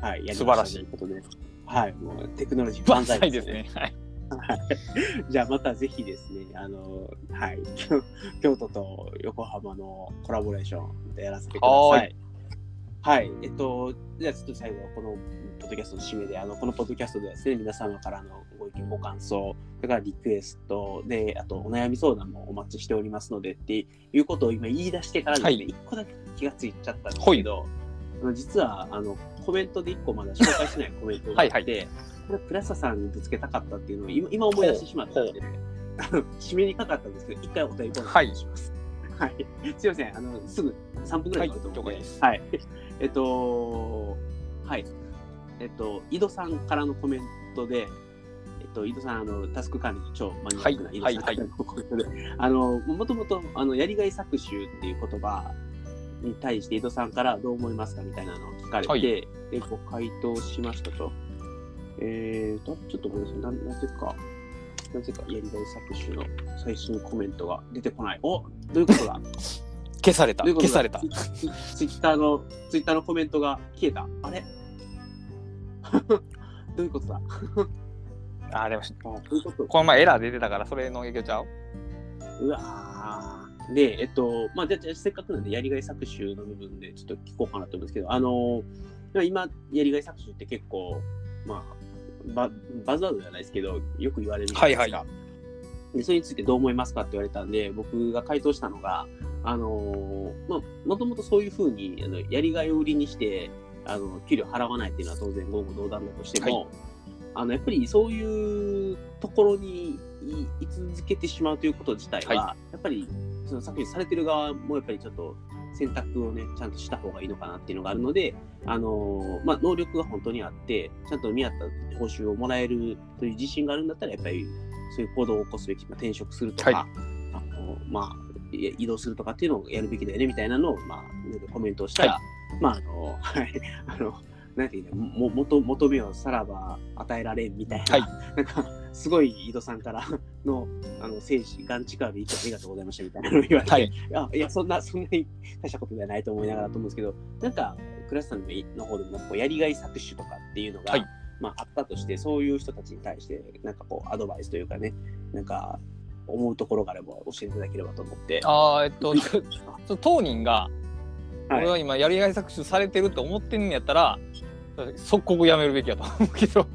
はい、素晴らしいことで、はい、もうテクノロジー万万歳歳ですね。はい。じゃあまたぜひですね、あの、はい、京 京都と横浜のコラボレーションでやらせてください。はい、えっと、じゃあちょっと最後、このポッドキャストの締めで、あの、このポッドキャストではですね、皆様からのご意見、ご感想、それからリクエストで、あとお悩み相談もお待ちしておりますのでっていうことを今言い出してからですね、一、個だけ気がついちゃったんですけど、あの実は、あの、コメントで一個まだ紹介しないコメントがあって、はいはい。これ、プラサさんにぶつけたかったっていうのを今今思い出してしまったんで、締めにかかったんですけど、一回お便りお願いします。はい。すいません、あの、すぐ3分ぐらいで終わると思うので、はいはい。えっと、はい。えっと、井戸さんからのコメントで、えっと、井戸さん、あの、タスク管理の超マニアックな井戸さんからのコメントで、あの、もともと、あの、やりがい搾取っていう言葉に対して井戸さんからどう思いますかみたいなのを聞かれて、はいで、ご回答しましたと。えーと、ちょっとごめんなさい。ななぜか、なぜかやりがい搾取の最新コメントが出てこない。おどういうことだ？消された。消された。ツイッターの、ツイッターのコメントが消えた。あれ？どういうことだ？あでもあどういうこと。この前エラー出てたからそれの影響ちゃう？うわー。で、えっと、まあ、じゃあじゃあせっかくなんで、やりがい搾取の部分でちょっと聞こうかなと思うんですけど、あのー今、やりがい搾取って結構、まあ、ババズワードじゃないですけど、よく言われるじゃないですか。はい。で、それについてどう思いますかって言われたんで、僕が回答したのが、あのーまあ、もともとそういうふうに、あのやりがいを売りにして、あの、給料払わないっていうのは当然言語道断だとしても、はい。あの、やっぱりそういうところにい居続けてしまうということ自体は、はやっぱり、その作品されてる側もやっぱりちょっと選択をね、ちゃんとした方がいいのかなっていうのがあるので、あのーまあ、能力が本当にあって、ちゃんと見合った報酬をもらえるという自信があるんだったら、やっぱりそういう行動を起こすべき、まあ、転職するとか、はい。あのまあ、い移動するとかっていうのをやるべきだよねみたいなのを、まあ、コメントをしたら、はまあ、あの、はい、あの、なんていうの、も求求めをさらば与えられんみたいな、はい。なんか、すごい井戸さんからの、あの、精子、ガンチカール、いつもありがとうございましたみたいなのを言われて、はい。あいや、そんな、そんなに大したことではないと思いながらと思うんですけど、なんか、クラスさんの方でも、こうやりがい搾取とかっていうのが、はい。まあ、あったとして、そういう人たちに対して、なんかこう、アドバイスというかね、なんか、思うところがあれば教えていただければと思って。あーえっと そ当人がはい。俺は今やりがい搾取されてると思ってんのやったら即刻やめるべきやと思うけど。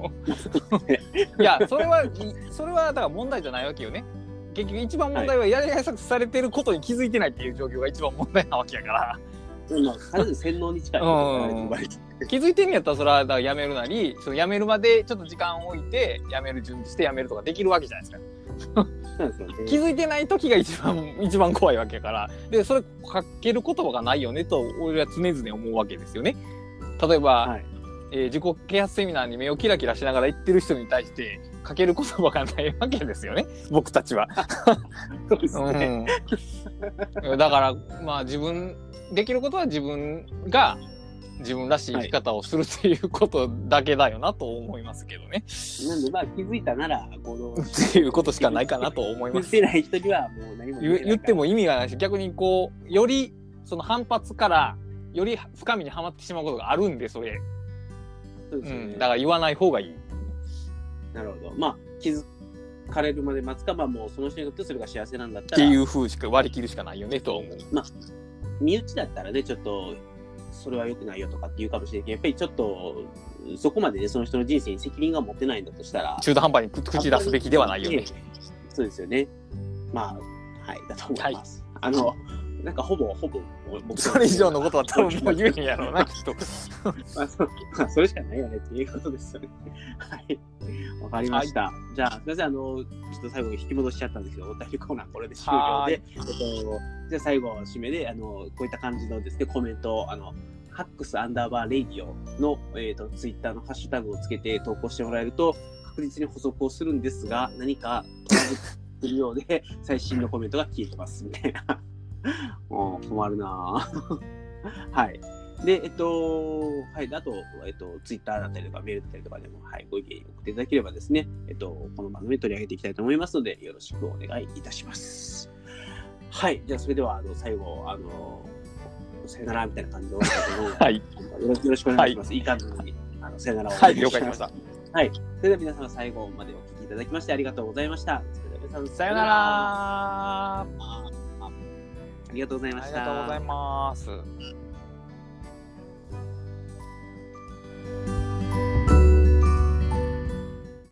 いやそれはいそれはだから問題じゃないわけよね。結局一番問題はやりがい搾取されてることに気づいてないっていう状況が一番問題なわけやから。ま洗脳に近い気づいてんのやったらそれはだからやめるなりそのやめるまでちょっと時間を置いてやめる準備してやめるとかできるわけじゃないですかね。気づいてない時が一番一番怖いわけやから。でそれかける言葉がないよねと俺は常々思うわけですよね。例えば、はい。えー自己啓発セミナーに目をキラキラしながら言ってる人に対してかける言葉がないわけですよね。僕たちは、そうですね。うん、だからまあ自分できることは自分が自分らしい生き方をするっていうことだけだよなと思いますけどね、なんで、まあ、気づいたなら行動っていうことしかないかなと思います。気づいてない人にはもう何も言えない言っても意味がないし逆にこうよりその反発からより深みにはまってしまうことがあるんでそれ、うん、そうですよね。だから言わない方がいい。なるほど。まあ、気づかれるまで待つか、まあ、もうその人にとってそれが幸せなんだったら、っていう風しか割り切るしかないよねと思う。身内だったらね、ちょっと、それは良くないよとかって言うかもしれないけど、やっぱりちょっと、そこまでね、その人の人生に責任が持ってないんだとしたら、中途半端に口口出すべきではないよね。そうですよね。まあ、はい、だと思います。あの、なんかほぼ、ほぼ、僕それ以上のことは多分もう言えへんやろうな、きっと。まあ、そう まあ、それしかないよねっていうことですよね。はい。わかりました。じゃあ、すみません、あの、ちょっと最後に引き戻しちゃったんですけど、お便りコーナーこれで終了はで、えっと、じゃあ最後、締めで、あの、こういった感じのですね、コメントを、あの、ハックスアンダーバーレイディオの、えっ、と、ツイッターのハッシュタグをつけて投稿してもらえると、確実に補足をするんですが、何かトラブってるようで、最新のコメントが消えてます、みたいな。もう困るな はい。で、えっと、はい、あと、えっと、ツイッターだったりとか、メールだったりとかでも、はい、ご意見送っていただければですね、えっと、この番組取り上げていきたいと思いますので、よろしくお願いいたします。はい、じゃあ、それでは、あの、最後、あの、さよならみたいな感じで終わりたいと思います。はい。よろしくお願いします。はい、いい感じに、あの、さよならをはい、了解しました。はい。それでは皆様、最後までお聞きいただきましてありがとうございました。それでは皆さん、さよならありがとうございました。ありがとうございます。